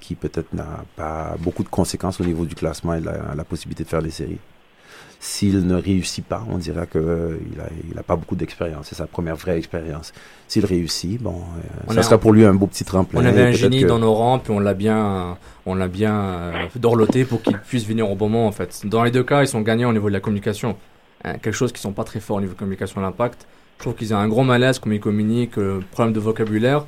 qui peut-être n'a pas beaucoup de conséquences au niveau du classement et de la, la possibilité de faire des séries. S'il ne réussit pas, on dira que euh, il a, il a pas beaucoup d'expérience. C'est sa première vraie expérience. S'il réussit, bon, euh, ça a- sera pour lui un beau petit tremplin. On avait un génie que- dans nos rangs, puis on l'a bien, on l'a bien euh, dorloté pour qu'il puisse venir au bon moment en fait. Dans les deux cas, ils sont gagnants au niveau de la communication. Hein, quelque chose qui sont pas très forts au niveau communication à l'impact. Je trouve qu'ils ont un gros malaise comme ils communiquent, euh, problème de vocabulaire.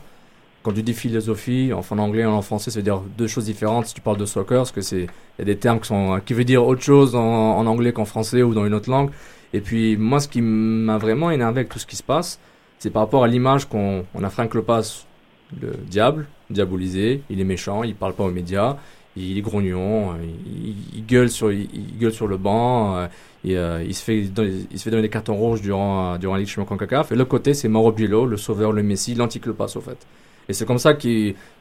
Quand tu dis philosophie, enfin en anglais en français, ça veut dire deux choses différentes si tu parles de soccer, parce que c'est il y a des termes qui sont qui veulent dire autre chose en, en anglais qu'en français ou dans une autre langue. Et puis moi, ce qui m'a vraiment énervé avec tout ce qui se passe, c'est par rapport à l'image qu'on on a Frank Lopas, le diable, diabolisé, il est méchant, il parle pas aux médias, il est grognon, il, il gueule sur il, gueule sur le banc, euh, euh, il se fait il se fait donner des cartons rouges durant euh, durant la Ligue Champions CONCACAF. Et l'autre côté, c'est Mauro Biello, le sauveur, le Messi, l'anti-Clopas au fait. Et c'est comme ça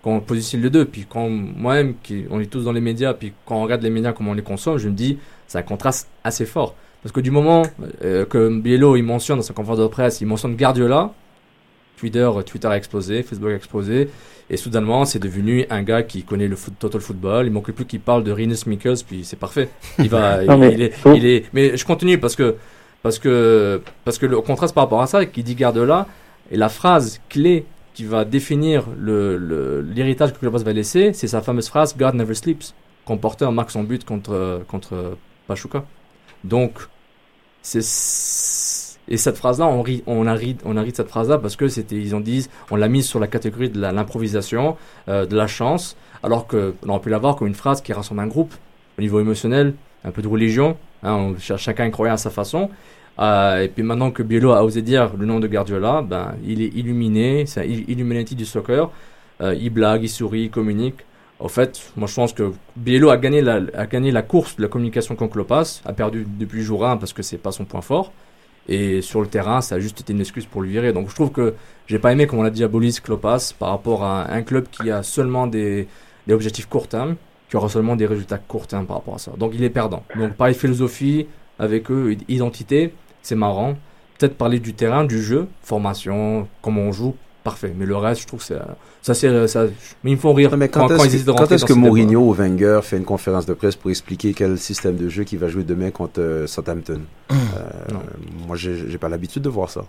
qu'on positionne les deux. Puis quand moi-même, on est tous dans les médias, puis quand on regarde les médias, comment on les consomme, je me dis, c'est un contraste assez fort. Parce que du moment que Biello, il mentionne dans sa conférence de presse, il mentionne Guardiola, Twitter, Twitter a explosé, Facebook a explosé, et soudainement, c'est devenu un gars qui connaît le foot, total football. Il manque plus qu'il parle de Rinus Mikkels, puis c'est parfait. Il va, Non, il, mais il est, faut- il est, mais je continue parce que, parce que, parce que le contraste par rapport à ça, qui dit Guardiola, et la phrase clé qui va définir le, le- l'héritage que Klopas va laisser, c'est sa fameuse phrase God never sleeps, qu'on portait en marque son but contre, contre Pachuca. Donc, c'est et cette phrase-là, on rit, on a de cette phrase-là parce que ils ont dit, on l'a mise sur la catégorie de l'improvisation, euh, de la chance, alors que on aurait pu l'avoir comme une phrase qui rassemble un groupe au niveau émotionnel, un peu de religion, hein, on, ch- chacun croyait à sa façon. Euh, et puis maintenant que Biello a osé dire le nom de Guardiola, ben il est illuminé, c'est un il- Illuminati du soccer. Euh, il blague, il sourit, il communique. Au fait, moi je pense que Biello a gagné la, course de la communication contre Klopas, a perdu depuis jour 1 parce que c'est pas son point fort. Et sur le terrain, ça a juste été une excuse pour le virer. Donc je trouve que j'ai pas aimé comment on a diabolise Klopas par rapport à un club qui a seulement des, des objectifs court terme, qui aura seulement des résultats court terme par rapport à ça. Donc il est perdant. Donc pareil philosophie avec eux, identité, c'est marrant. Peut-être parler du terrain, du jeu, formation, comment on joue, parfait. Mais le reste, je trouve que c'est ça, c'est ça. Mais ils me font rire Mais quand, quand, est-ce que-. Mourinho ou Wenger fait une conférence de presse pour expliquer quel système de jeu qu'il va jouer demain contre euh, Southampton? Euh, Moi, j'ai pas l'habitude de voir ça.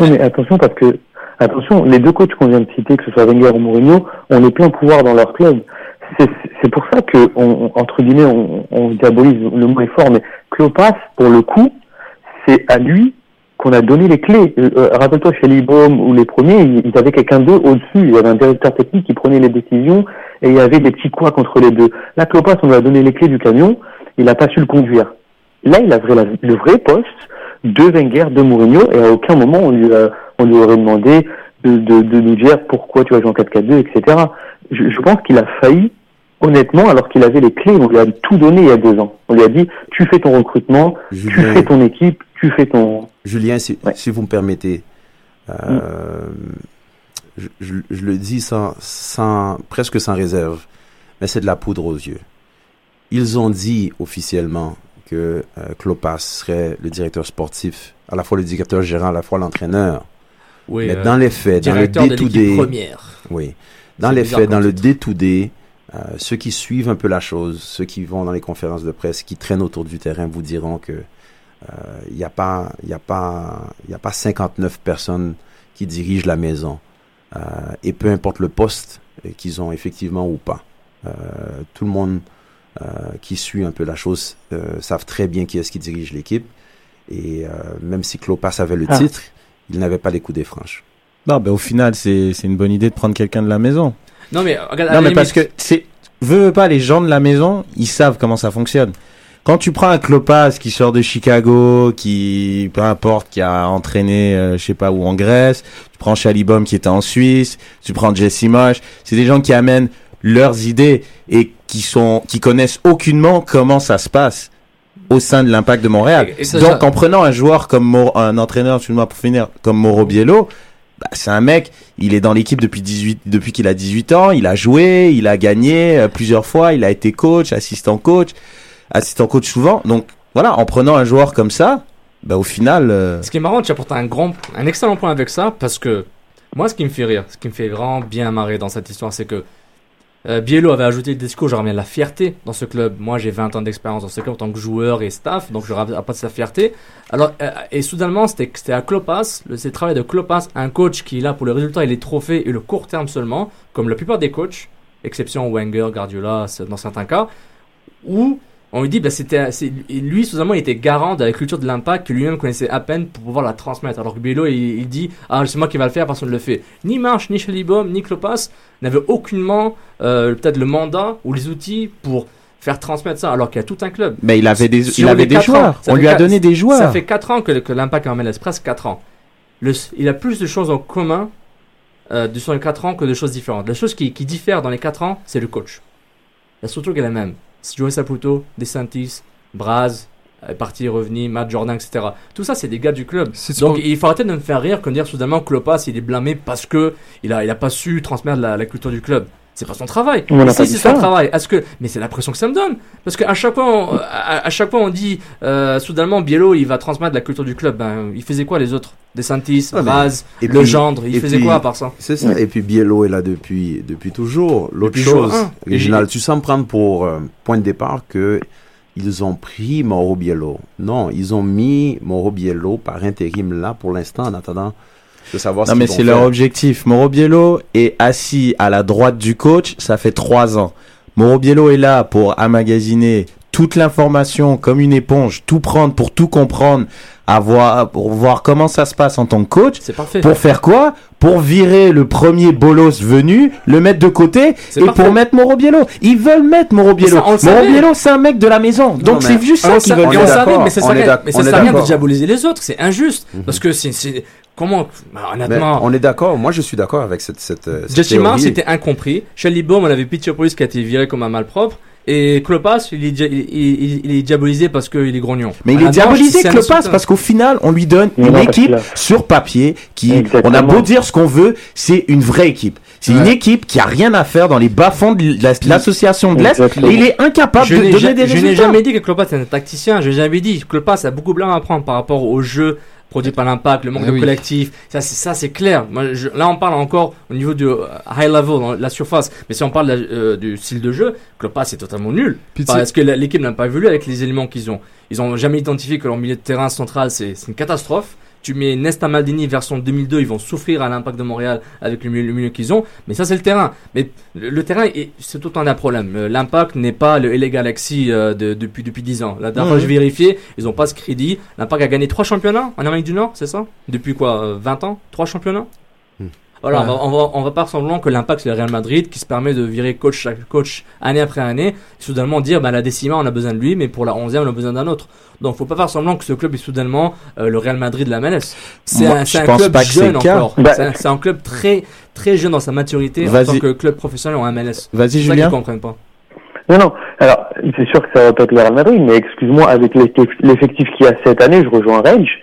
Non, mais attention parce que, attention, les deux coachs qu'on vient de citer, que ce soit Wenger ou Mourinho, ont les pleins pouvoirs dans leur club. C'est c'est pour ça que, on, entre guillemets, on, on diabolise, le mot est fort, mais Klopas, pour le coup, c'est à lui qu'on a donné les clés. Euh, euh, Rappelle-toi, chez Libom ou les premiers, ils, avaient quelqu'un d'eux au-dessus. Il y avait un directeur technique qui prenait les décisions et il y avait des petits couacs entre les deux. Là, Klopas, on lui a donné les clés du camion, il n'a pas su le conduire. Là, il a vrai- la- le vrai poste de Wenger, de Mourinho, et à aucun moment on lui, a- on lui aurait demandé de, de, de nous dire pourquoi tu vas jouer en 4-4-2, etc. Je, je pense qu'il a failli, honnêtement, alors qu'il avait les clés, on lui a tout donné il y a deux ans. On lui a dit, tu fais ton recrutement, tu fais ton équipe, tu fais ton... Julien, si, si vous me permettez, euh, je, je- je le dis sans, sans, presque sans réserve, mais c'est de la poudre aux yeux. Ils ont dit officiellement que euh, Klopas serait le directeur sportif, à la fois le directeur gérant, à la fois l'entraîneur. Oui, mais euh, dans les faits, dans le directeur de l'équipe day-to-day, première. oui, dans les faits, dans le euh, ceux qui suivent un peu la chose, ceux qui vont dans les conférences de presse, qui traînent autour du terrain, vous diront que euh, il n'y a pas, il y a pas, il y a pas 59 personnes qui dirigent la maison. Euh, et peu importe le poste euh, qu'ils ont effectivement ou pas. Euh, tout le monde euh, qui suit un peu la chose euh, savent très bien qui est-ce qui dirige l'équipe. Et euh, même si Klopas avait le Ah. titre, il n'avait pas les coups des franches. Non, ben au final, c'est c'est une bonne idée de prendre quelqu'un de la maison. Non, mais regarde, Non, mais parce que c'est veux, veux pas les gens de la maison, ils savent comment ça fonctionne. Quand tu prends un Klopas qui sort de Chicago, qui peu importe, qui a entraîné, euh, je sais pas où en Grèce, tu prends Chalibom qui était en Suisse, tu prends Jesse Mosh, c'est des gens qui amènent leurs idées et qui sont qui connaissent aucunement comment ça se passe au sein de l'impact de Montréal. Et- et ça- Donc en prenant un joueur comme un entraîneur, excuse-moi pour finir, comme Mauro Biello, bah, c'est un mec, il est dans l'équipe depuis 18 depuis qu'il a 18 ans, il a joué, il a gagné euh, plusieurs fois, il a été coach, assistant coach, assistant coach souvent. Donc voilà, en prenant un joueur comme ça, bah, au final, euh, Ce qui est marrant, tu apportes un grand, un excellent point avec ça, parce que moi, ce qui me fait rire, ce qui me fait vraiment bien marrer dans cette histoire, c'est que euh, Biello avait ajouté le discours, je ramène la fierté dans ce club. Moi, j'ai 20 ans d'expérience dans ce club en tant que joueur et staff, donc je rapporte sa fierté. Alors, euh, et soudainement, c'était à Klopas, c'est le travail de Klopas, un coach qui est là pour le résultat et les trophées et le court terme seulement, comme la plupart des coachs, exception Wenger, Guardiola, dans certains cas, où on lui dit, bah, c'était, lui, soudainement, il était garant de la culture de l'impact que lui-même connaissait à peine pour pouvoir la transmettre. Alors que Biello, il, il dit, ah, c'est moi qui va le faire, personne ne le fait. Ni March, ni Chalibom, ni Klopas n'avaient aucunement, euh, peut-être le mandat ou les outils pour faire transmettre ça, alors qu'il y a tout un club. mais il avait des, Sur il avait des joueurs. ans, ça On lui a donné des Ça joueurs. fait 4 ans que, que l'impact est en MLS, presque 4 ans. Le, il a plus de choses en commun euh, sur les 4 ans que de choses différentes. La chose qui, qui diffère dans les 4 ans, c'est le coach. La structure est la même. Joe Saputo, DeSantis, Braz, est parti, revenu, Matt Jordan, etc. Tout ça, c'est des gars du club. Donc, il faut arrêter de me faire rire que de dire soudainement que Klopas, il est blâmé parce que il a, il a pas su transmettre la, la culture du club. C'est pas son travail. Pas si c'est son travail, est-ce que mais c'est l'impression que ça me donne parce qu'à chaque fois, on, à, à chaque fois on dit euh, soudainement Biello il va transmettre la culture du club. Ben il faisait quoi les autres? Desantis, Ouais, mais- Braz, et Le puis- Gendre, il faisait puis- quoi à part ça? C'est ça. Et puis Biello est là depuis, depuis toujours. L'autre chose. Et Réginald, tu sens prendre pour euh, point de départ que ils ont pris Mauro Biello. Non, ils ont mis Mauro Biello par intérim là pour l'instant en attendant de savoir Non, ce mais c'est leur objectif. Moro Biello est assis à la droite du coach, ça fait trois ans. Moro Biello est là pour amagasiner toute l'information comme une éponge, tout prendre pour tout comprendre, avoir, pour voir comment ça se passe en tant que coach. C'est parfait. Pour faire quoi? Pour virer le premier bolos venu, le mettre de côté et parfait. pour mettre Moro Biello. Ils veulent mettre Moro Biello. Moro. Biello, c'est un mec de la maison. Donc mais- c'est juste ça on qu'ils veulent on savait, d'accord, mais ça, sert à rien de diaboliser les autres, c'est injuste. Parce que c'est, c'est, comment, bah, Mais honnêtement, on est d'accord. Moi, je suis d'accord avec cette, cette, euh, cette Jesse Mars théorie. était incompris. Shelly Baum, on avait Pitchopolis qui a été viré comme un malpropre. Et Klopas, il est, dia- il, il- il est diabolisé parce qu'il est grognon. Mais il est diabolisé Klopas parce qu'au final, on lui donne Non, une équipe sur papier qui, Exactement. on a beau dire ce qu'on veut, c'est une vraie équipe. C'est une équipe qui a rien à faire dans les bas-fonds de la- l'association de l'Est et il est incapable Je de n'ai donner des je n'ai résultats. jamais dit que Klopas est un tacticien. Je n'ai jamais dit. Klopas a beaucoup de blâme à prendre par rapport au jeu produit par l'impact, le manque Ah de oui. collectif. Ça, c'est, ça, c'est clair. Moi, je- là, on parle encore au niveau du euh, high level, dans la surface. Mais si on parle euh, du style de jeu, Klopas est totalement nul. Parce que l'équipe n'a pas évolué avec les éléments qu'ils ont. Ils ont jamais identifié que leur milieu de terrain central, c'est, c'est une catastrophe. Tu mets Nesta Maldini version 2002, ils vont souffrir à l'impact de Montréal avec le milieu, qu'ils ont. Mais ça, c'est le terrain. Mais le, le terrain, est- c'est tout un problème. Euh, L'impact n'est pas le LA Galaxy euh, de- depuis, depuis 10 ans. La dernière fois, Mhm. j'ai vérifié, ils n'ont pas ce crédit. L'impact a gagné 3 championnats en Amérique du Nord, c'est ça? Depuis quoi? Euh, 20 ans? 3 championnats? Voilà, Ouais. on, va, on, va, on va pas semblant que l'impact c'est le Real Madrid qui se permet de virer coach chaque coach année après année, et soudainement dire bah la décima on a besoin de lui, mais pour la 11e on a besoin d'un autre. Donc faut pas faire semblant que ce club est soudainement euh, le Real Madrid de la MLS. C'est un, un club jeune encore. Bah- c'est un, club très très jeune dans sa maturité en tant que club professionnel en MLS. Vas-y C'est ça Julien. comprennent pas. Non, non. Alors, c'est sûr que ça va pas être le Real Madrid, mais excuse-moi, avec l'effectif qu'il y a cette année, je rejoins Rage.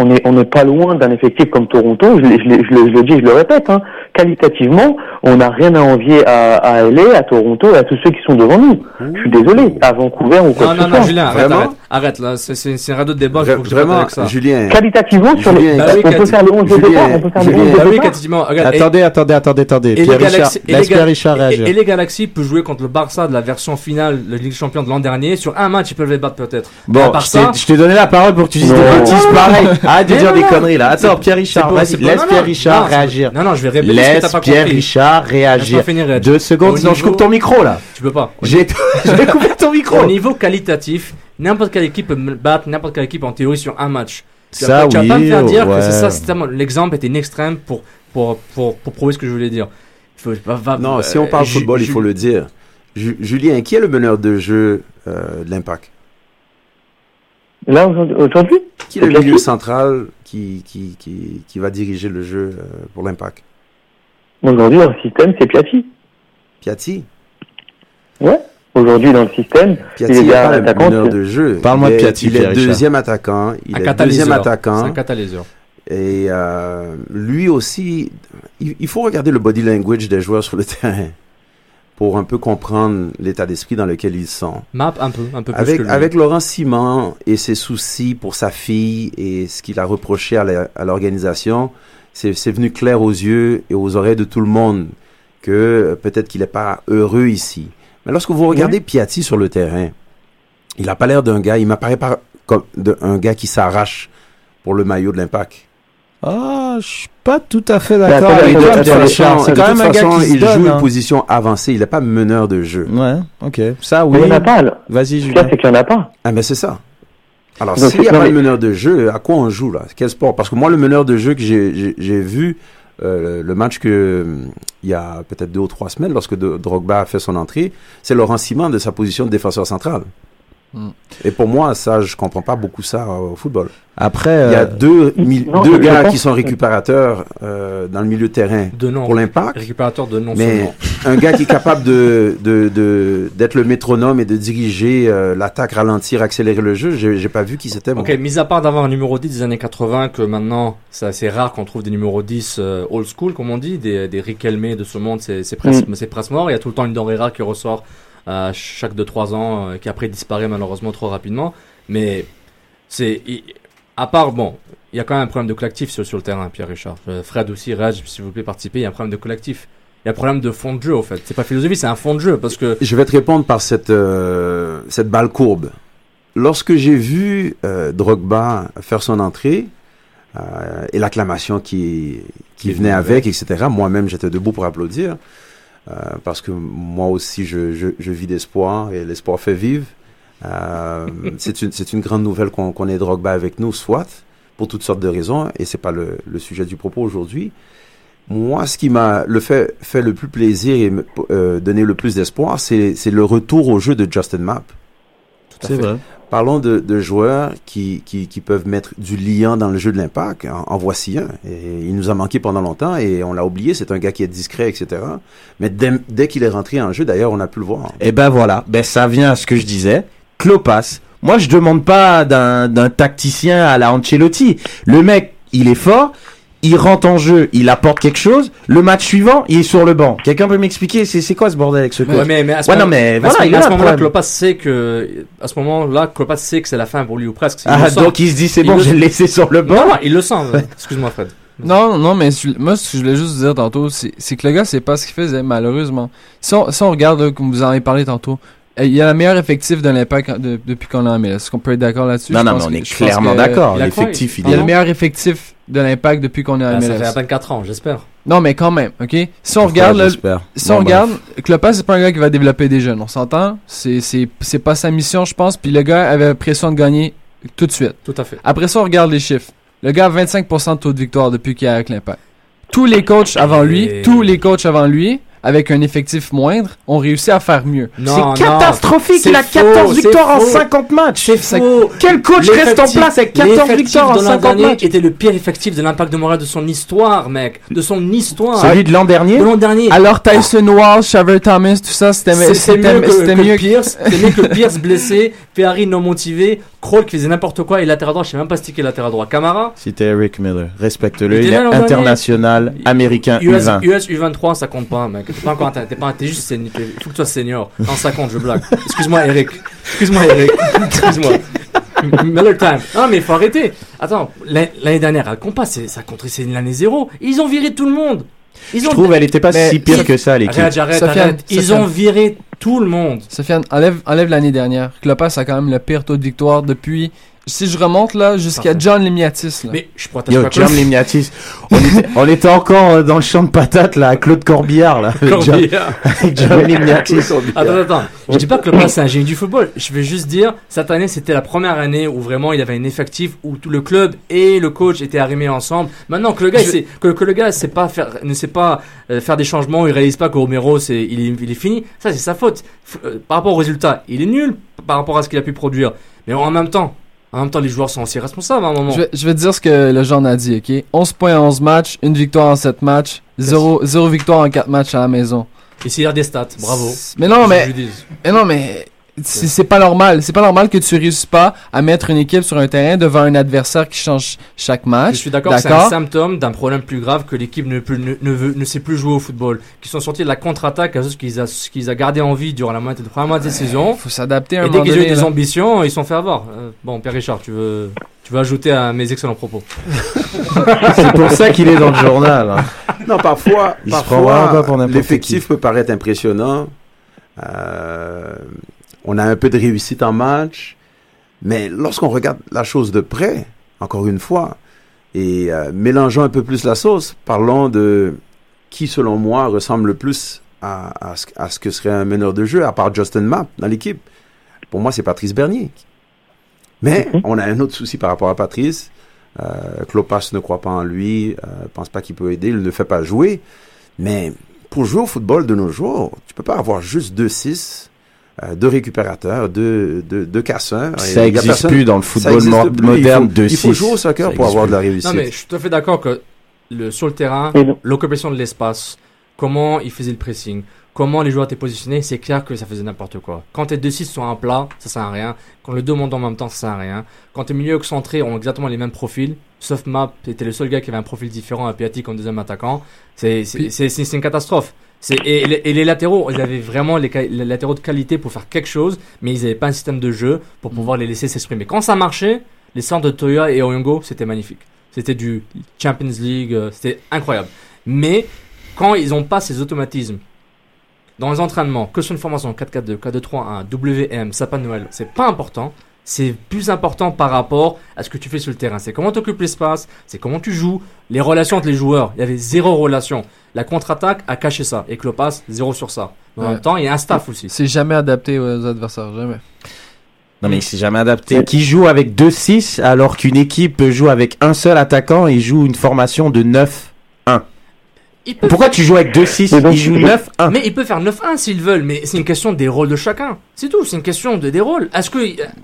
On est, on n'est pas loin d'un effectif comme Toronto. Je, je, je, le- je le dis, je le répète. Hein. Qualitativement, on n'a rien à envier à, à LA, à Toronto et à tous ceux qui sont devant nous. Je suis désolé. À Vancouver ou quoi Non que non ce non soit. Julien, arrête Vraiment arrête, arrête là, c'est un radeau de débat, Vra- faut que je Vraiment, avec ça. Julien. Qualitativement, sur les, bah oui, on peut faire le 11 de départ. On peut faire le Julien. 11 Bah de oui, et- Attendez, attendez, attendez, attendez. Et les, Pierre Richard, et, les laisse Pierre Richard et- réagir. et les Galaxy peuvent jouer contre le Barça de la version finale de la Ligue des Champions de l'an dernier. Sur un match, ils peuvent les battre peut-être. Bon, je t'ai- je t'ai donné la parole pour que tu dises Non. des bêtises Non, non, pareilles. Arrête de dire non, des non. conneries là. Attends, Pierre Richard, laisse non, Pierre non, Richard non, réagir. Non, non, je vais répéter que pas Pierre compris. Richard réagir. Finir. Deux secondes, sinon je coupe ton micro là. Tu peux pas. J'ai je vais couper ton micro. Au niveau qualitatif, n'importe quelle équipe peut battre n'importe quelle équipe en théorie sur un match. Ça, pas- tu vas pas me oui, faire dire que ouais. c'est ça, c'est tellement- l'exemple était une extrême pour, pour, pour, pour prouver ce que je voulais dire. Faut- va- va- Non, euh, si on parle Ju- football, il faut le dire. Ju- Julien, qui est le meneur de jeu euh, de l'Impact? Là, aujourd'hui- Qui est le milieu central qui, qui, qui, qui va diriger le jeu euh, pour l'Impact? Aujourd'hui, dans le système, c'est Piatti. Piatti Ouais. Aujourd'hui, dans le système, Piatti il est n'est bien pas le attaquant. meneur de jeu. Parle-moi Il de est- Piatti, Il est Richard. deuxième attaquant. Il un est catalyseur. deuxième C'est attaquant. un catalyseur. Et euh, lui aussi, il, il faut regarder le body language des joueurs sur le terrain. pour un peu comprendre l'état d'esprit dans lequel ils sont. Map un peu, un peu plus Avec, que lui. avec Laurent Simon et ses soucis pour sa fille et ce qu'il a reproché à l'organisation, c'est c'est venu clair aux yeux et aux oreilles de tout le monde que euh, peut-être qu'il n'est pas heureux ici. Mais lorsque vous regardez Piatti sur le terrain, il n'a pas l'air d'un gars, il m'apparaît pas comme de- un gars qui s'arrache pour le maillot de l'impact. Ah, je suis pas tout à fait Mais d'accord avec de toi, toute Pierre façon- Richard. C'est de quand toute même un gars façon, il donne. joue une hein. position avancée, il n'est pas meneur de jeu. Ouais, ok. Ça, Mais oui. il n'y en a pas. Vas-y, Julien. c'est qu'il n'y en a pas. Ah ben c'est ça. Alors s'il n'y a pas de meneur de jeu, à quoi on joue là? Quel sport? Parce que moi le meneur de jeu que j'ai- vu euh, le match que hum, il y a peut-être deux ou trois semaines lorsque Drogba a fait son entrée, c'est Laurent Simon de sa position de défenseur central. Mm. Et pour moi, ça, je comprends pas beaucoup ça au football. Après, Il y a euh, deux, non, deux gars pense- qui sont récupérateurs euh, dans le milieu de terrain de nom. pour l'impact. Récupérateur de nom Mais seulement. un gars qui est capable de de- de- d'être le métronome et de diriger euh, l'attaque, ralentir, accélérer le jeu, j'ai j'ai pas vu qui c'était. moi. Ok, mis à part d'avoir un numéro 10 des années 80, que maintenant c'est assez rare qu'on trouve des numéros 10 euh, old school, comme on dit, des, des Riquelme de ce monde, c'est c'est presque, Mm. c'est presque mort. Il y a tout le temps une denrée rare qui ressort euh, chaque 2-3 ans, euh, qui après disparaît malheureusement trop rapidement. Mais c'est. il- À part, bon, il y a quand même un problème de collectif sur, sur le terrain, Pierre Richard. Euh, Fred aussi, Raj, s'il vous plaît, participez, il y a un problème de collectif. Il y a un problème de fond de jeu, au fait. C'est pas philosophie, c'est un fond de jeu, parce que. Je vais te répondre par cette, euh, cette balle courbe. Lorsque j'ai vu euh, Drogba faire son entrée euh, et l'acclamation qui, qui venait avec, etc., moi-même j'étais debout pour applaudir euh, parce que moi aussi je, je, je vis d'espoir et l'espoir fait vivre. Euh, c'est une, c'est une grande nouvelle qu'on qu'on ait Drogba avec nous, soit pour toutes sortes de raisons et c'est pas le, le sujet du propos aujourd'hui. Moi, ce qui m'a le fait, fait le plus plaisir et euh, donné le plus d'espoir, c'est c'est le retour au jeu de Justin Mapp. c'est vrai. Parlons de, de joueurs qui, qui, qui peuvent mettre du liant dans le jeu de l'impact. En, en voici un. Et il nous a manqué pendant longtemps et on l'a oublié. C'est un gars qui est discret, etc. Mais dès, dès qu'il est rentré en jeu, d'ailleurs, on a pu le voir. Et ben voilà, ben ça vient à ce que je disais. Klopas. Moi, je demande pas d'un d'un tacticien à la Ancelotti. Le mec, il est fort. Il rentre en jeu, il apporte quelque chose. Le match suivant, il est sur le banc. Quelqu'un peut m'expliquer c'est c'est quoi ce bordel avec ce coach Ouais, mais, mais à ce Ouais, moment, non, mais à voilà, ce, il à ce un moment-là, sait que, à ce moment-là, sait que c'est la fin pour lui ou presque. Il Ah, donc il se dit c'est bon, le- je vais le laisser sur le banc. Non, non, il le sent. Excuse-moi, Fred. Non, non, mais moi, ce que je voulais juste dire tantôt, c'est c'est que le gars, c'est pas ce qu'il faisait, malheureusement. Si on, si on regarde, là, comme vous en avez parlé tantôt, euh, il y a la meilleure effectif de l'impact de- depuis qu'on est en MLS. Est-ce qu'on peut être d'accord là-dessus? Non, Je non, pense mais on que- est clairement d'accord. L'effectif, il- y a le meilleur effectif de l'impact depuis qu'on est en Ah, ça MLS. fait à peine 4 ans, j'espère. Non, mais quand même, ok? Si on regarde, là, si on Bon, regarde, Klopas, c'est pas un gars qui va développer des jeunes, on s'entend? C'est, c'est, c'est pas sa mission, je pense, puis le gars avait l'impression de gagner tout de suite. Tout à fait. Après ça, on regarde les chiffres. Le gars a 25% de taux de victoire depuis qu'il est avec l'impact. Tous les coachs avant lui, Et- tous les coachs avant lui, avec un effectif moindre, ont réussi à faire mieux. C'est catastrophique, il a faux, 14 c'est victoires en faux. 50 matchs. C'est Ça- faux. Quel coach reste en place avec 14 l'effectif victoires en de l'an 50 dernier matchs? était le pire effectif de l'impact de Montréal de son histoire, mec. De son histoire. Celui de l'an dernier? De l'an dernier. Alors Tyson Wall, Shaver Thomas, tout ça, c'était c'était- mieux que, c'était mieux. Pierce. C'est mieux que Pierce blessé, Ferrari non motivé, Kroll qui faisait n'importe quoi et latéral droit, je sais même pas qu'il est latéral droit. Camara, C'était Eric Miller. Respecte-le. Il est international américain US, U20. US U23, ça compte pas, mec. T'es pas encore, t'es pas, t'es juste senior. t'es- Faut que tu sois senior. Non, ça compte, je blague. Excuse-moi, Eric. Excuse-moi, Eric. Excuse-moi. Miller time. Non, mais il faut arrêter. Attends, l'année dernière, à Compas, c'est- ça comptait, c'est l'année zéro. Ils ont viré tout le monde. Ils Je ont trouve elle était pas Mais- si pire que ça l'équipe. Arrête, arrête, Sofiane, arrête. Ils Sofiane. ont viré tout le monde. Sofiane, enlève, enlève l'année dernière. Klopas a quand même le pire taux de victoire depuis. Si je remonte là, jusqu'à. John Limiatis. Là. Mais je protège Yo, pas John Limniatis. On était, on était encore euh, dans le champ de patates là, à Claude Corbillard là. avec John, avec John Limniatis. Attends, attends. Je dis pas que le Pas c'est un génie du football. Je vais juste dire, cette année, c'était la première année où vraiment il avait un effectif où tout le club et le coach étaient arrimés ensemble. Maintenant que le gars, il sait- que, que le gars sait pas faire, ne sait pas euh, faire des changements, il réalise pas que Romero, c'est, il est, il est fini. Ça, c'est sa faute. F- euh, par rapport au résultat, il est nul par rapport à ce qu'il a pu produire. Mais en même temps, en même temps, les joueurs sont aussi responsables à un moment. Je, vais, je vais te dire ce que le genre a dit, ok? 11 points en 11 matchs, une victoire en 7 matchs, 0, victoire en 4 matchs à la maison. Et c'est des stats. Bravo. Mais non, mais, mais non, mais c'est c'est pas normal. C'est pas normal que tu réussisses pas à mettre une équipe sur un terrain devant un adversaire qui change chaque match. Je suis d'accord, c'est un symptôme d'un problème plus grave que l'équipe ne, peut- ne, ne, veut- ne sait plus jouer au football. Qui sont sortis de la contre-attaque à ce qu'ils a, qu'ils a gardé en vie durant la moitié de première moitié de saison. Faut s'adapter à un Et dès qu'ils ont eu des là. ambitions, ils se sont fait avoir. Euh, bon, Pierre Richard, tu veux, tu veux ajouter à mes excellents propos. C'est pour ça qu'il est dans le journal. hein. Non, parfois, Il parfois l'effectif peut paraître impressionnant. Euh, on a un peu de réussite en match, mais lorsqu'on regarde la chose de près, encore une fois, et euh, mélangeons un peu plus la sauce, parlons de qui, selon moi, ressemble le plus à, à, ce, à ce que serait un meneur de jeu, à part Justin Mapp dans l'équipe. Pour moi, c'est Patrice Bernier. Mais mm-hmm. on a un autre souci par rapport à Patrice. Euh, Clopas ne croit pas en lui, euh, pense pas qu'il peut aider, il ne fait pas jouer. Mais pour jouer au football de nos jours, tu peux pas avoir juste 2-6 euh, de récupérateurs, de, de, de casseurs. Ça n'existe plus dans le football moderne il faut, Il faut jouer au soccer pour avoir de la réussite. Non, mais je suis tout à fait d'accord que le, sur le terrain, l'occupation de l'espace, comment ils faisaient le pressing, comment les joueurs étaient positionnés, c'est clair que ça faisait n'importe quoi. Quand tes 2-6 sont à plat, ça sert à rien. Quand les deux montent en même temps, ça sert à rien. Quand tes milieux centrés ont exactement les mêmes profils, sauf Map, était le seul gars qui avait un profil différent à Piatti comme deuxième attaquant, c'est une catastrophe. C'est- Et, et les- et les latéraux, ils avaient vraiment les, les latéraux de qualité pour faire quelque chose, mais ils n'avaient pas un système de jeu pour pouvoir les laisser s'exprimer. Quand ça marchait, les centres de Toya et Oyongo, c'était magnifique. C'était du Champions League, euh, c'était incroyable. Mais quand ils n'ont pas ces automatismes dans les entraînements, que sur une formation 4-4-2, 4-2-3-1, WM, sapin Noël, c'est pas important. C'est plus important par rapport à ce que tu fais sur le terrain. C'est comment tu occupes l'espace, c'est comment tu joues, les relations entre les joueurs. Il y avait zéro relation. La contre-attaque a caché ça. Et Klopas, zéro sur ça. Mais En Ouais. même temps, il y a un staff aussi. C'est jamais adapté aux adversaires, jamais. Non, mais il s'est jamais adapté. Qui joue avec 2-6 alors qu'une équipe joue avec un seul attaquant et joue une formation de 9-1. Pourquoi tu joues avec 2-6 Il joue 9-1. Mais il peut faire 9-1 s'ils veulent, mais c'est une question des rôles de chacun. C'est tout, c'est une question de, des rôles. Est-ce que,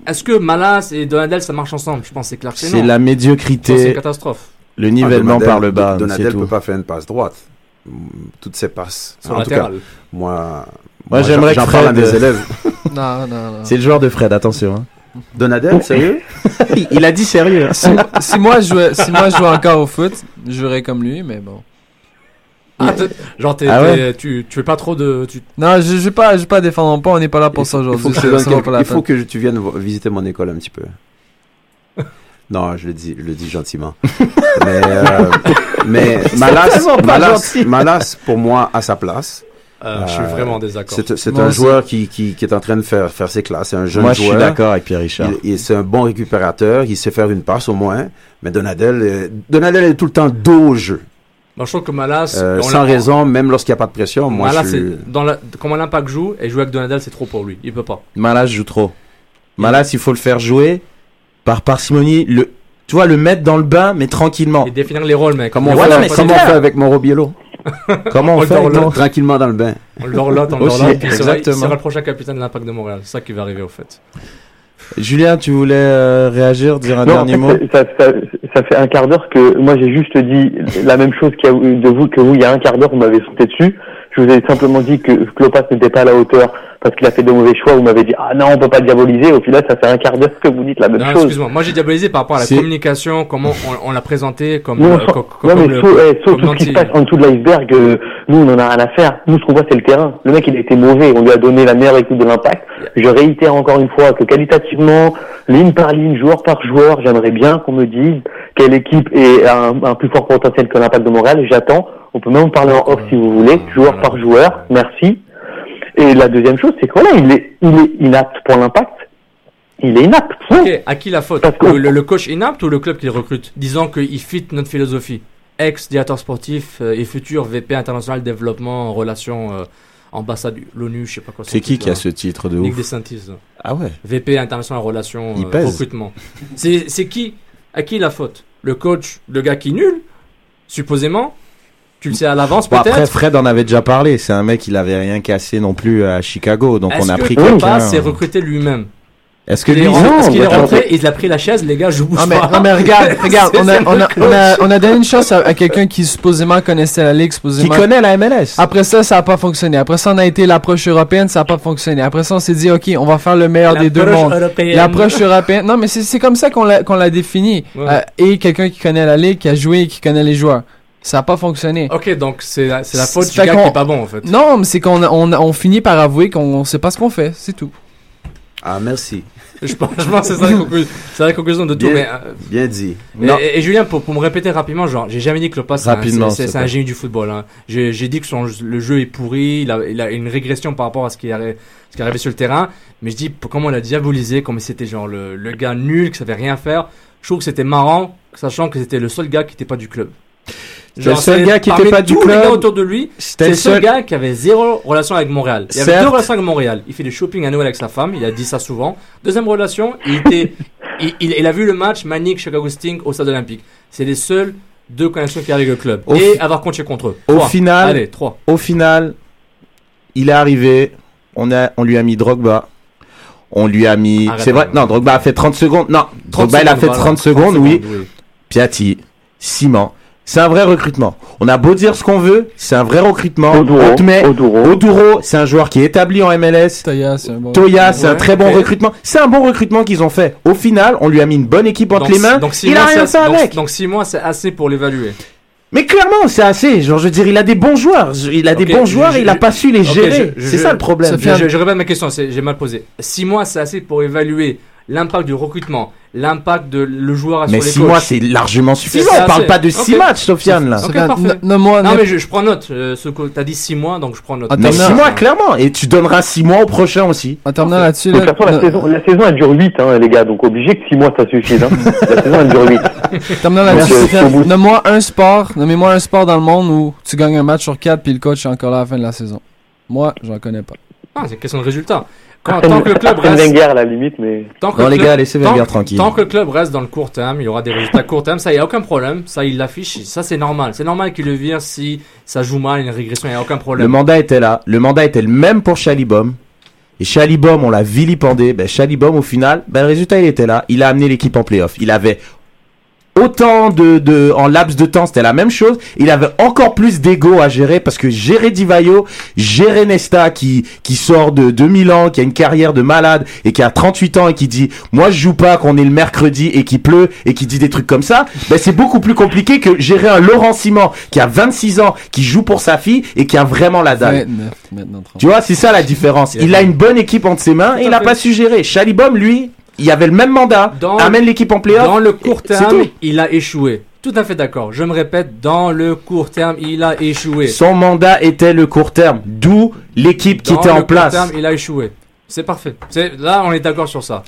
est-ce que Malas et Donadel ça marche ensemble? Je pense que c'est clair que c'est la que C'est médiocrité. une catastrophe. Le nivellement Ah, Donadel- par le bas. Donadel c'est peut pas faire une passe droite. Toutes ses passes. Sur en tout cas, moi, Moi, j'aimerais que parle à Fred- mes élèves. Non, non, non. C'est le joueur de Fred, attention. hein. Donadel, sérieux? Il a dit sérieux. hein. si, si moi je jouais, si moi je jouais encore au foot, je jouerais comme lui, mais bon. Ah, genre, t'es- Ah ouais? t'es- tu, tu fais pas trop de. Tu... Non, je, je vais pas, je vais pas défendre mon pas. On n'est pas là pour ça Il faut aujourd'hui. que, pas il faut que tu viennes visiter mon école un petit peu. Non, je le dis, je le dis gentiment. mais euh, Malas, Malas. Malas, pour moi, à sa place. Euh, je suis vraiment en désaccord. C'est un aussi. joueur qui, qui, qui est en train de faire, faire ses classes. C'est un jeune Moi, je suis joueur. d'accord avec Pierre Richard. Il- il- C'est un bon récupérateur. Il sait faire une passe au moins. Mais Donadel, euh, Donadel est tout le temps dos au jeu. Moi, je trouve que Malas. Euh, on sans raison, même lorsqu'il n'y a pas de pression. Moi, Malas, je suis... dans la, comment l'Impact joue, et jouer avec Donadel, c'est trop pour lui. Il peut pas. Malas joue trop. Malas, il faut le faire jouer par parcimonie. Le, tu vois, le mettre dans le bain, mais tranquillement. Et définir les rôles, mec. Comment on non, mais comment on fait avec Mauro Biello Comment on fait Mauro- Tranquillement dans le bain. On l'orlote, on l'orlote, puis il sera, il exactement. sera le prochain capitaine de l'Impact de Montréal. C'est ça qui va arriver, au fait. Julien, tu voulais euh, réagir, dire un Non, en dernier fait, mot? ça, ça, ça fait un quart d'heure que moi j'ai juste dit la même chose vous que vous il y a un quart d'heure vous m'avez sauté dessus. Je vous ai simplement dit que Klopas n'était pas à la hauteur parce qu'il a fait de mauvais choix. Vous m'avez dit ah non on peut pas diaboliser. Au final ça fait un quart d'heure que vous dites la même Non, chose. excuse-moi. Moi, j'ai diabolisé par rapport à la communication, comment on, on l'a présenté, comme, Non, euh, co- comme mais le- sauf, eh, sauf tout ce qui se passe en dessous de l'iceberg, euh, nous on en a rien à faire. Nous ce qu'on voit c'est le terrain. Le mec il a été mauvais, on lui a donné la meilleure équipe de l'impact. Je réitère encore une fois que qualitativement, ligne par ligne, joueur par joueur, j'aimerais bien qu'on me dise quelle équipe est un, un plus fort potentiel que l'impact de Montréal. J'attends. On peut même en parler en off si vous voulez, joueur par joueur. Merci. Et la deuxième chose, c'est que voilà, il est, il est inapte pour l'impact. Il est inapte. à qui la faute le, le- le coach inapte ou le club qui le recrute Disant qu'il fit notre philosophie. Ex-directeur sportif euh, et futur VP international développement, relations, euh, ambassade de l'ONU, je sais pas quoi. C'est qui qui a ce titre de Nick ouf DeSantis. Ah ouais. VP international relations, Il euh, recrutement. C'est c'est qui À qui la faute Le coach, le gars qui est nul Supposément Tu le sais à l'avance Bon, peut-être après, Fred en avait déjà parlé. C'est un mec, il avait rien cassé non plus à Chicago. Donc Est-ce on a que pris quelqu'un. s'est recruté lui-même Est-ce que Il lui, est rentré, parce qu'il est Non, rentré, il a pris la chaise, les gars, je bouge Non mais, pas. non, mais regarde, regarde, on a, ça, on, a, le on, a, coach. on a donné une chance à, à quelqu'un qui supposément connaissait la ligue, qui supposément. connaît la MLS Après ça, ça a pas fonctionné. Après ça, on a été l'approche européenne, ça a pas fonctionné. Après ça, on s'est dit, ok, on va faire le meilleur des deux mondes. L'approche européenne. Non, mais c'est comme ça qu'on l'a qu'on l'a défini. Ouais. Euh, et quelqu'un qui connaît la ligue, qui a joué et qui connaît les joueurs. Ça a pas fonctionné. Ok, donc c'est la, c'est la faute C'est du gars qu'on- qui est pas bon en fait. Non, mais c'est qu'on on, on finit par avouer qu'on sait pas ce qu'on fait, c'est tout. Ah, merci. Je pense, je pense que c'est ça la conclusion, c'est la conclusion de tout. Bien, Mais, euh, bien dit. et, Non. et- et Julien, pour, pour me répéter rapidement, genre, j'ai jamais dit que c'est un- Rapidement, c'est- un génie du football. Hein. J'ai j'ai dit que son, le jeu est pourri, il a, il a une régression par rapport à ce qui, est ce qui arrivé sur le terrain. Mais je dis comment on l'a diabolisé, comme c'était genre le, le gars nul, qui savait rien faire. Je trouve que c'était marrant, sachant que c'était le seul gars qui était pas du club. Le seul gars qui parmi était pas du les club, gars autour de lui, C'était c'est le seul gars qui avait zéro relation avec Montréal. Il avait deux relations avec Montréal. Il fait du shopping à Noël avec sa femme. Il a dit ça souvent. Deuxième relation, il était, il, il- il a vu le match Manic Chicago Sting au stade olympique. C'est les seuls deux connexions qu'il y a avec le club. Au et avoir coaché contre eux. Au Trois. final, Allez, trois. au final, il est arrivé, on, a, on lui a mis Drogba, on lui a mis... C'est vrai, non, Drogba a fait 30 secondes, non, 30 Drogba il a fait voilà. 30 secondes, 30 oui, Piatti, Simon, c'est un vrai recrutement. On a beau dire ce qu'on veut, c'est un vrai recrutement. Oduro, c'est un joueur qui est établi en MLS. Toya, c'est un bon. Toya, c'est un Ouais, très bon recrutement. C'est un bon recrutement qu'ils ont fait. Au final, on lui a mis une bonne équipe entre Donc, les mains. donc il a rien c'est- fait avec. Donc 6 mois, c'est assez pour l'évaluer. Mais clairement, c'est assez. Genre, je veux dire, il a des bons joueurs. Il a des bons je- joueurs je- et il a pas su les gérer. C'est ça le problème. Je, je- je répète ma question, c'est- j'ai mal posé. 6 mois, c'est assez pour évaluer l'impact du recrutement, l'impact de le joueur Mais sur les 6 coachs. mois, c'est largement suffisant. On parle assez. pas de 6 Ok. matchs, Sofiane, là. Parfait. Non, mais je, je prends note. Euh, ce que t'as dit 6 mois, donc je prends note. Attends, Mais non. 6 mois, clairement. Et tu donneras 6 mois au prochain aussi. En terminant là-dessus, De toute façon, la saison, la saison elle dure 8, hein, les gars, donc obligé que 6 mois ça suffise. Hein. la saison elle dure 8. terminant là-dessus, euh, nomme-moi un sport, nommez-moi un sport dans le monde où tu gagnes un match sur 4 puis le coach est encore là à la fin de la saison. Moi, j'en connais pas. Ah, c'est une question de résultat. Quand, Arsène- tant que le club Arsène reste, Wenger à la limite, mais tant que Non, le les club- gars, laissez tant- tranquille. Tant que le club reste dans le court terme, il y aura des résultats court terme. Ça, il y a aucun problème. Ça, il l'affiche. Ça, c'est normal. C'est normal qu'il le vire si ça joue mal, une régression. Il y a aucun Le problème. mandat était là. Le mandat était le même pour Chalibom. Et Chalibom, on l'a vilipendé. Ben, Chalibom, au final, ben, le résultat, il était là. Il a amené l'équipe en playoff. Il avait autant de, de, en laps de temps, c'était la même chose. Il avait encore plus d'ego à gérer parce que gérer Divayo, gérer Nesta qui, qui sort de 2000 ans, qui a une carrière de malade et qui a 38 ans et qui dit, moi, je joue pas qu'on est le mercredi et qui pleut et qui dit des trucs comme ça. Ben, c'est beaucoup plus compliqué que gérer un Laurent Simon qui a 26 ans, qui joue pour sa fille et qui a vraiment la dalle. 29, maintenant 30. Tu vois, c'est ça la différence. Il a une bonne équipe entre ses mains et il fait. pas su gérer. Chalibom, lui, il avait le même mandat. Dans- amène l'équipe en playoff. Dans le court terme, il a échoué. Tout à fait d'accord. Je me répète, dans le court terme, il a échoué. Son mandat était le court terme. D'où l'équipe qui Dans était le en court place. terme, il a échoué. C'est parfait. C'est- Là, on est d'accord sur ça.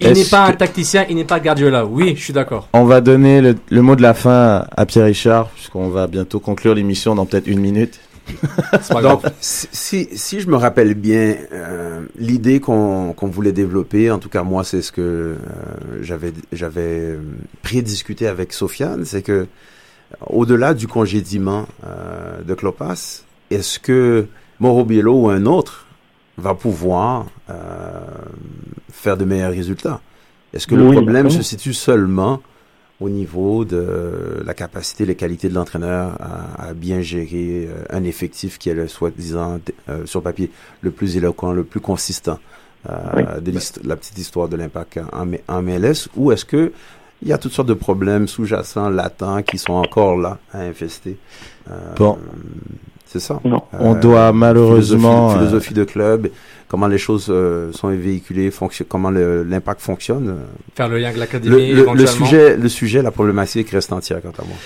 Il n'est pas un tacticien, il n'est pas Guardiola. Oui, je suis d'accord. On va donner le, le mot de la fin à Pierre Richard, puisqu'on va bientôt conclure l'émission dans peut-être une minute. C'est pas Donc, grave. si, si, si je me rappelle bien, euh, l'idée qu'on qu'on voulait développer, en tout cas moi, c'est ce que euh, j'avais j'avais euh, prédiscuté avec Sofiane, c'est que au-delà du congédiement euh, de Clopas, est-ce que Mauro Biello ou un autre va pouvoir euh, faire de meilleurs résultats? Est-ce que le problème se situe seulement au niveau de la capacité, les qualités de l'entraîneur à, à bien gérer euh, un effectif qui est le soi-disant euh, sur papier le plus éloquent, le plus consistant euh, Oui. de la petite histoire de l'impact en, en MLS, ou est-ce que il y a toutes sortes de problèmes sous-jacents, latents, qui sont encore là à infester Euh, Bon. C'est ça. non. On Euh, doit malheureusement... philosophie, euh, philosophie de club, comment les choses euh, sont véhiculées, fonction- comment le- l'impact fonctionne. Faire le lien avec le, l'académie, le- sujet, le sujet, la problématique reste entière quant à moi.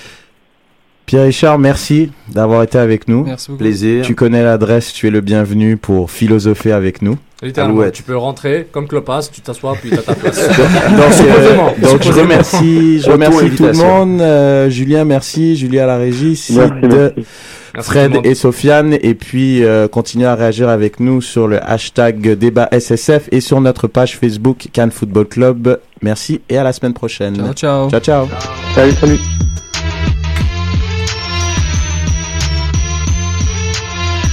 Pierre Richard, merci d'avoir été avec nous. Merci beaucoup. Plaisir. Tu connais l'adresse, tu es le bienvenu pour philosopher avec nous. Littéralement, tu peux rentrer comme Clopas, tu t'assois, puis t'as ta place. Donc, euh, donc je remercie, je remercie tout le monde. Euh, Julien, merci. Julie à la régie. Merci. Merci Fred et Sofiane. Et puis, euh, continuez à réagir avec nous sur le hashtag débat SSF et sur notre page Facebook Cannes Football Club. Merci et à la semaine prochaine. Ciao, ciao. ciao. ciao. Salut, salut.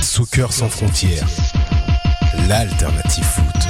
Soccer sans frontières, l'alternative foot.